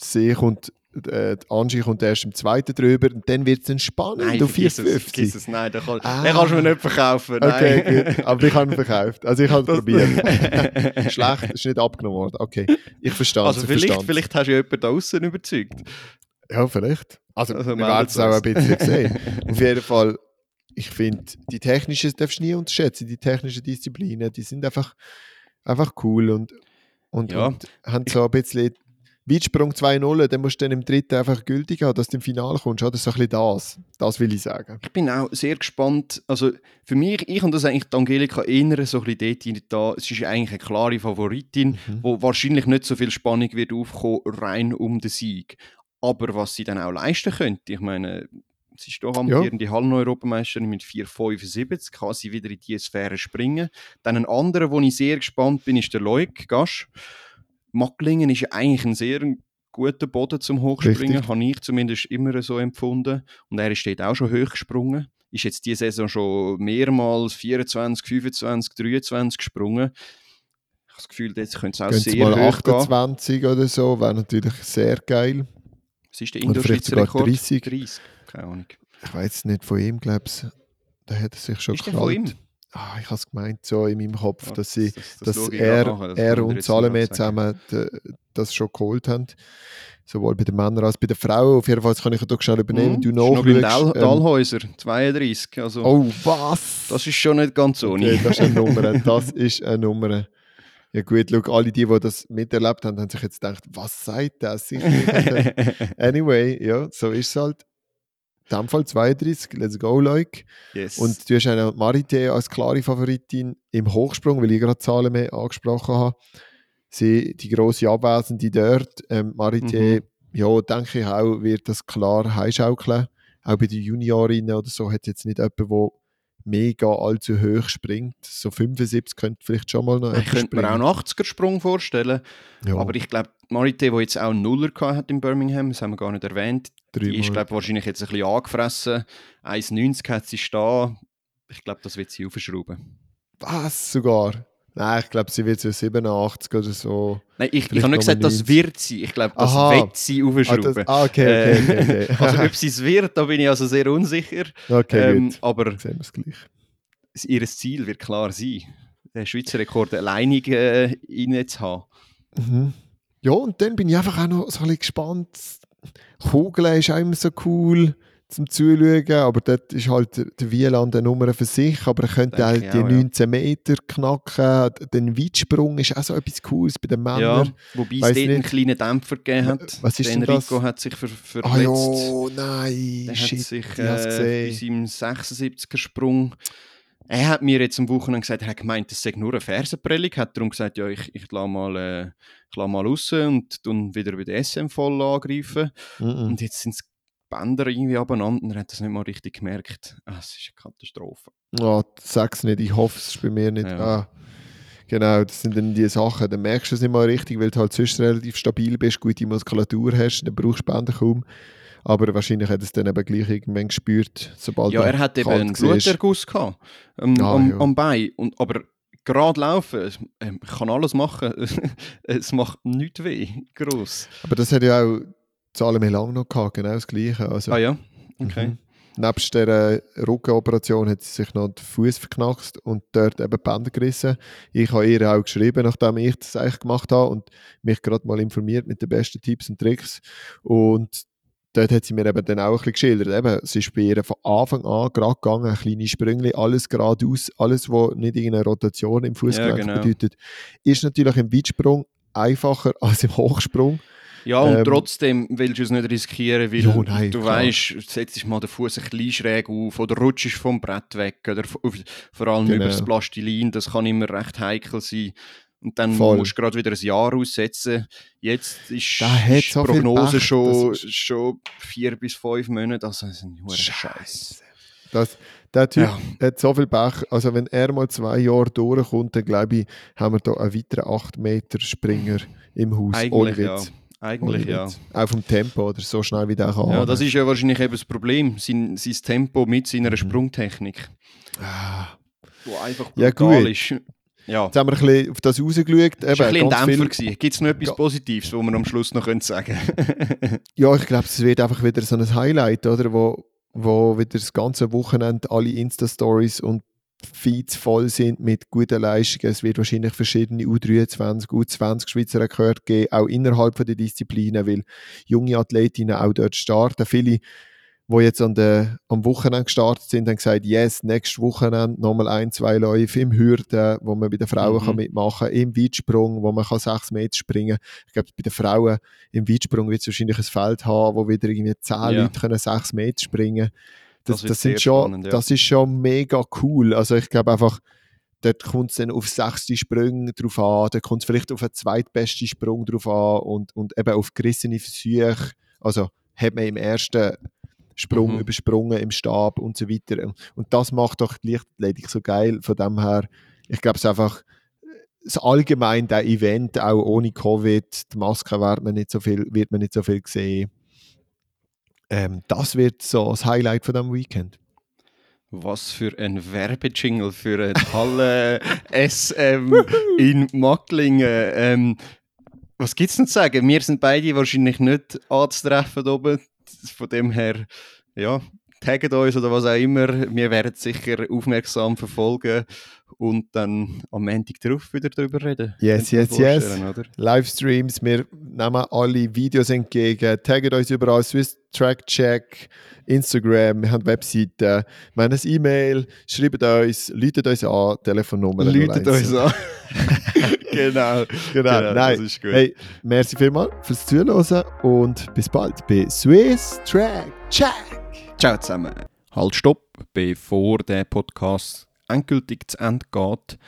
sie kommt, äh, Angie kommt erst im zweiten drüber und dann wird es dann spannend Nein, auf vergiss es, 4,50. vergiss es. Nein, den, kann, Ah. den kannst du mir nicht verkaufen. Okay, Nein. gut. Aber ich habe ihn verkauft. Also ich habe es probiert. (laughs) Schlecht, ist nicht abgenommen worden. Okay, ich verstehe Also ich vielleicht, vielleicht hast du ja jemanden da außen überzeugt. Ja, vielleicht. Also, Also wir werden es auch ein bisschen sehen. Auf jeden Fall, ich finde, die technischen darfst du nie unterschätzen. Die technischen Disziplinen, die sind einfach, einfach cool und, und, Ja. und haben so ein bisschen Weitsprung 2-0, dann musst du dann im dritten einfach gültig haben, dass du im Finale kommst. Oder so ein bisschen das. Das will ich sagen. Ich bin auch sehr gespannt. Also für mich, ich und das eigentlich die Angelika eher so ein bisschen dort da. Es ist eigentlich eine klare Favoritin, Mhm. wo wahrscheinlich nicht so viel Spannung wird aufkommen, rein um den Sieg. Aber was sie dann auch leisten könnte, ich meine, sie ist doch amtierende Hallen-Europameisterin mit 4,75, kann sie wieder in diese Sphäre springen. Dann ein anderer, wo ich sehr gespannt bin, ist der Leuk Gasch. Macklingen ist ja eigentlich ein sehr guter Boden zum Hochspringen, Richtig. habe ich zumindest immer so empfunden. Und er ist dort auch schon hoch gesprungen. Ist jetzt diese Saison schon mehrmals 24, 25, 23 gesprungen. Ich habe das Gefühl, jetzt könnte es auch Gehen sehr mal hoch gehen. 28 oder so, wäre natürlich sehr geil. Was ist der Oder vielleicht sogar Indoor-Schweizer 30. 30. Keine Ahnung. Ich weiß nicht von ihm, glaube ich. Da hat er sich schon Ist der von ihm? Ah, ich habe es gemeint, so in meinem Kopf, Ja, dass sie das- das dass er, nachher, das er und Salome zusammen das schon geholt haben. Sowohl bei den Männern als bei den Frauen. Auf jeden Fall das kann ich doch schnell übernehmen. Mhm, Du noch beim nachschaust. Ähm, Dahlhäuser, 32. Also, oh, was? Das ist schon nicht ganz ohne. okay, das ist eine Nummer. (laughs) Das ist eine Nummer. Ja gut, schau, alle die, die das miterlebt haben, haben sich jetzt gedacht, was sagt das? (laughs) Anyway, ja, so ist es halt. In dem Fall 32, let's go, Leuk. yes. Und du hast eine Marité als klare Favoritin im Hochsprung, weil ich gerade Zahlen mehr angesprochen habe. Sie, die grosse Abwesende dort, ähm, Marité, Mhm. ja, denke ich auch, wird das klar heimschaukeln. Auch bei den Juniorinnen oder so hat jetzt nicht jemand, der mega allzu hoch springt. So 75 könnte vielleicht schon mal noch ich könnte mir auch einen 80er-Sprung vorstellen. ja, Aber ich glaube, Marite, die jetzt auch Nuller hat in Birmingham, das haben wir gar nicht erwähnt, die ist, glaube wahrscheinlich jetzt ein bisschen angefressen. 1,90 hat sie stehen. Ich glaube, das wird sie aufschrauben. Was sogar? Nein, ich glaube, sie wird so 87 oder so. Nein, ich, ich habe nicht gesagt, Nummer das 90. wird sie. Ich glaube, das Aha. wird sie Ah, aufschrauben. das, ah okay, okay, okay. okay. Äh, (laughs) also, (laughs) ob sie es wird, da bin ich also sehr unsicher. okay, ähm, gut. aber Sehen wir es gleich. ihr Ziel wird klar sein, den Schweizer Rekord alleinig äh, zu haben. Mhm. Ja, und dann bin ich einfach auch noch so ein bisschen gespannt. Kugeln ist auch immer so cool zum Zuschauen, aber dort ist halt der- Wieland eine Nummer für sich, aber er könnte halt die auch, ja. 19 Meter knacken. Der Weitsprung ist auch so etwas Cooles bei den Ja, Männern. wobei es weiss dort einen kleinen Dämpfer gegeben hat. Was ist Der denn das? Enrico hat sich ver verletzt. Ah ja, nein, Der shit, hat sich äh, bei seinem 76er-Sprung. Er hat mir jetzt am Wochenende gesagt, er hat gemeint, das sei nur eine Fersenprellung. Hat darum gesagt, ja, ich, ich lasse mal, äh, ich lasse mal raus und dann wieder bei der SM voll angreifen. Mhm. Und jetzt sind die Bänder irgendwie abeinander und er hat das nicht mal richtig gemerkt. Ah, es ist eine Katastrophe. Ah, sag's nicht, ich hoffe es ist bei mir nicht. Ja. Ah, genau, das sind dann die Sachen. Dann merkst du es nicht mal richtig, weil du halt sonst relativ stabil bist, gute Muskulatur hast, dann brauchst du Bänder kaum. Aber wahrscheinlich hat es dann eben gleich irgendwann gespürt, sobald Ja, er hat eben einen. Bluterguss gehabt, ähm, Ah, am, ja. am Bein. Und, aber gerade laufen, ähm, ich kann alles machen. (laughs) es macht nichts weh, gross. Aber das hat ja auch Zahlen mehr lang noch gehabt, genau das Gleiche. Also, Ah ja, okay. Mhm. Nebst der Rückenoperation hat sie sich noch den Fuß verknackst und dort eben Bänder gerissen. Ich habe ihr auch geschrieben, nachdem ich das eigentlich gemacht habe und mich gerade mal informiert mit den besten Tipps und Tricks. Und dort hat sie mir eben dann auch ein bisschen geschildert. Eben, es ist bei ihr von Anfang an gerade gegangen, kleine Sprünge, alles geradeaus, alles, was nicht irgendeine Rotation im Fußgelenk genau. bedeutet, ist natürlich im Weitsprung einfacher (laughs) als im Hochsprung. Ja, und Ähm, trotzdem willst du es nicht riskieren, weil Ja, nein, du klar. weißt, setzt mal den Fuß ein bisschen schräg auf oder rutschst vom Brett weg oder vor allem Genau. über das Plastilin, das kann immer recht heikel sein. Und dann Voll. musst du gerade wieder ein Jahr aussetzen. Jetzt ist, die so Prognose schon, ist- schon vier bis fünf Monate, also das ist ein Scheiß. Das, der Typ Ja. hat so viel Pech. Also, wenn er mal zwei Jahre durchkommt, dann glaube ich, haben wir da einen weiteren 8-Meter-Springer im Haus. Eigentlich ja. Eigentlich ja. Auch vom Tempo oder so schnell wie der kann. Ja, das ist ja wahrscheinlich eben das Problem, sein, sein Tempo mit seiner Mhm. Sprungtechnik, Ah. wo einfach Ja, brutal gut. ist. Ja, Jetzt haben wir ein bisschen auf das rausgeschaut. Das war ein bisschen ein Dämpfer. viel, Gibt es noch etwas Ja. Positives, was wir am Schluss noch können sagen können? (laughs) ja, ich glaube, es wird einfach wieder so ein Highlight, oder? Wo, wo wieder das ganze Wochenende alle Insta-Stories und Feeds voll sind mit guten Leistungen. Es wird wahrscheinlich verschiedene U23, U20 Schweizer Rekorde geben, auch innerhalb von der Disziplinen, weil junge Athletinnen auch dort starten. Viele, die jetzt an der, am Wochenende gestartet sind, haben gesagt, yes, nächstes Wochenende nochmal ein, zwei Läufe im Hürden, wo man bei den Frauen Mhm. kann mitmachen kann, im Weitsprung, wo man kann sechs Meter springen kann. Ich glaube, bei den Frauen im Weitsprung wird es wahrscheinlich ein Feld haben, wo wieder irgendwie zehn Ja. Leute können sechs Meter springen Das das, das, sind schon, spannend, ja. das ist schon mega cool. Also ich glaube einfach, dort kommt es dann auf sechste Sprünge drauf an, dort kommt es vielleicht auf einen zweitbesten Sprung drauf an und, und eben auf gerissene Versuche. Also hat man im ersten Sprung Mhm. übersprungen im Stab und so weiter. Und das macht doch die Leichtathletik so geil. Von dem her, ich glaube es ist einfach, das allgemein der Event, auch ohne Covid, die Maske wird man nicht so viel, wird man nicht so viel sehen. Ähm, das wird so das Highlight von diesem Weekend. Was für ein Werbejingle für die Halle (laughs) SM in Macklingen. Ähm, was gibt es denn zu sagen? Wir sind beide wahrscheinlich nicht anzutreffen oben. Von dem her, ja, taggt uns oder was auch immer. Wir werden sicher aufmerksam verfolgen und dann am Montag drauf wieder darüber reden. Yes, yes, yes. Oder? Livestreams, wir nehmen alle Videos entgegen, taggen uns überall, Swiss Track Check, Instagram, wir haben Webseiten, wir haben ein E-Mail, schreibt uns, läutet uns an, Telefonnummer. Läutet uns an. (laughs) genau. Genau, Genau, nein. das ist gut. Hey, merci vielmals fürs Zuhören und bis bald bei Swiss Track Check. Ciao zusammen. Halt, stopp, bevor der Podcast endgültig zu Ende geht,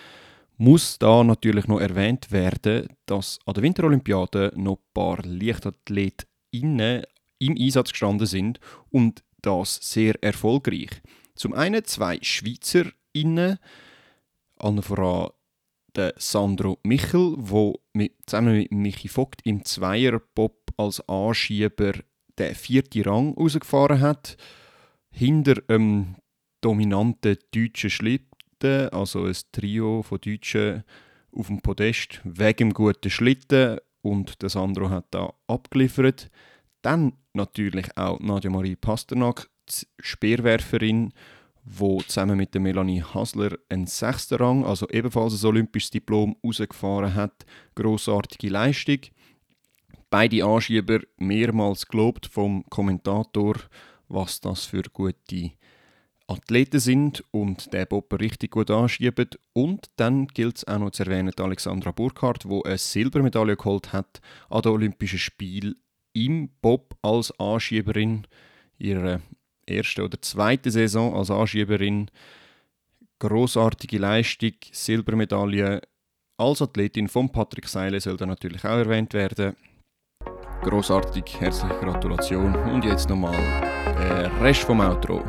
muss da natürlich noch erwähnt werden, dass an der Winterolympiade noch ein paar LeichtathletInnen im Einsatz gestanden sind und das sehr erfolgreich. Zum einen zwei SchweizerInnen, allen voran der Sandro Michel, wo zusammen mit Michi Vogt im Zweierpop als Anschieber den vierten Rang rausgefahren hat. Hinter einem dominanten deutschen Schlitten, also ein Trio von Deutschen auf dem Podest, wegen dem guten Schlitten und der Sandro hat da abgeliefert. Dann natürlich auch Nadja Marie Pasternak, die Speerwerferin, wo zusammen mit der Melanie Hasler einen sechsten Rang, also ebenfalls ein olympisches Diplom, rausgefahren hat. Grossartige Leistung. Beide Anschieber mehrmals gelobt vom Kommentator, was das für gute Athleten sind und der Bob richtig gut anschiebt. Und dann gilt es auch noch zu erwähnen, Alexandra Burkhardt, die eine Silbermedaille geholt hat an den Olympischen Spielen im Bob als Anschieberin. Ihre erste oder zweite Saison als Anschieberin. Großartige Leistung, Silbermedaille. Als Athletin von Patrick Seile soll dann natürlich auch erwähnt werden. Großartig, herzliche Gratulation. Und jetzt nochmal der Rest vom Outro.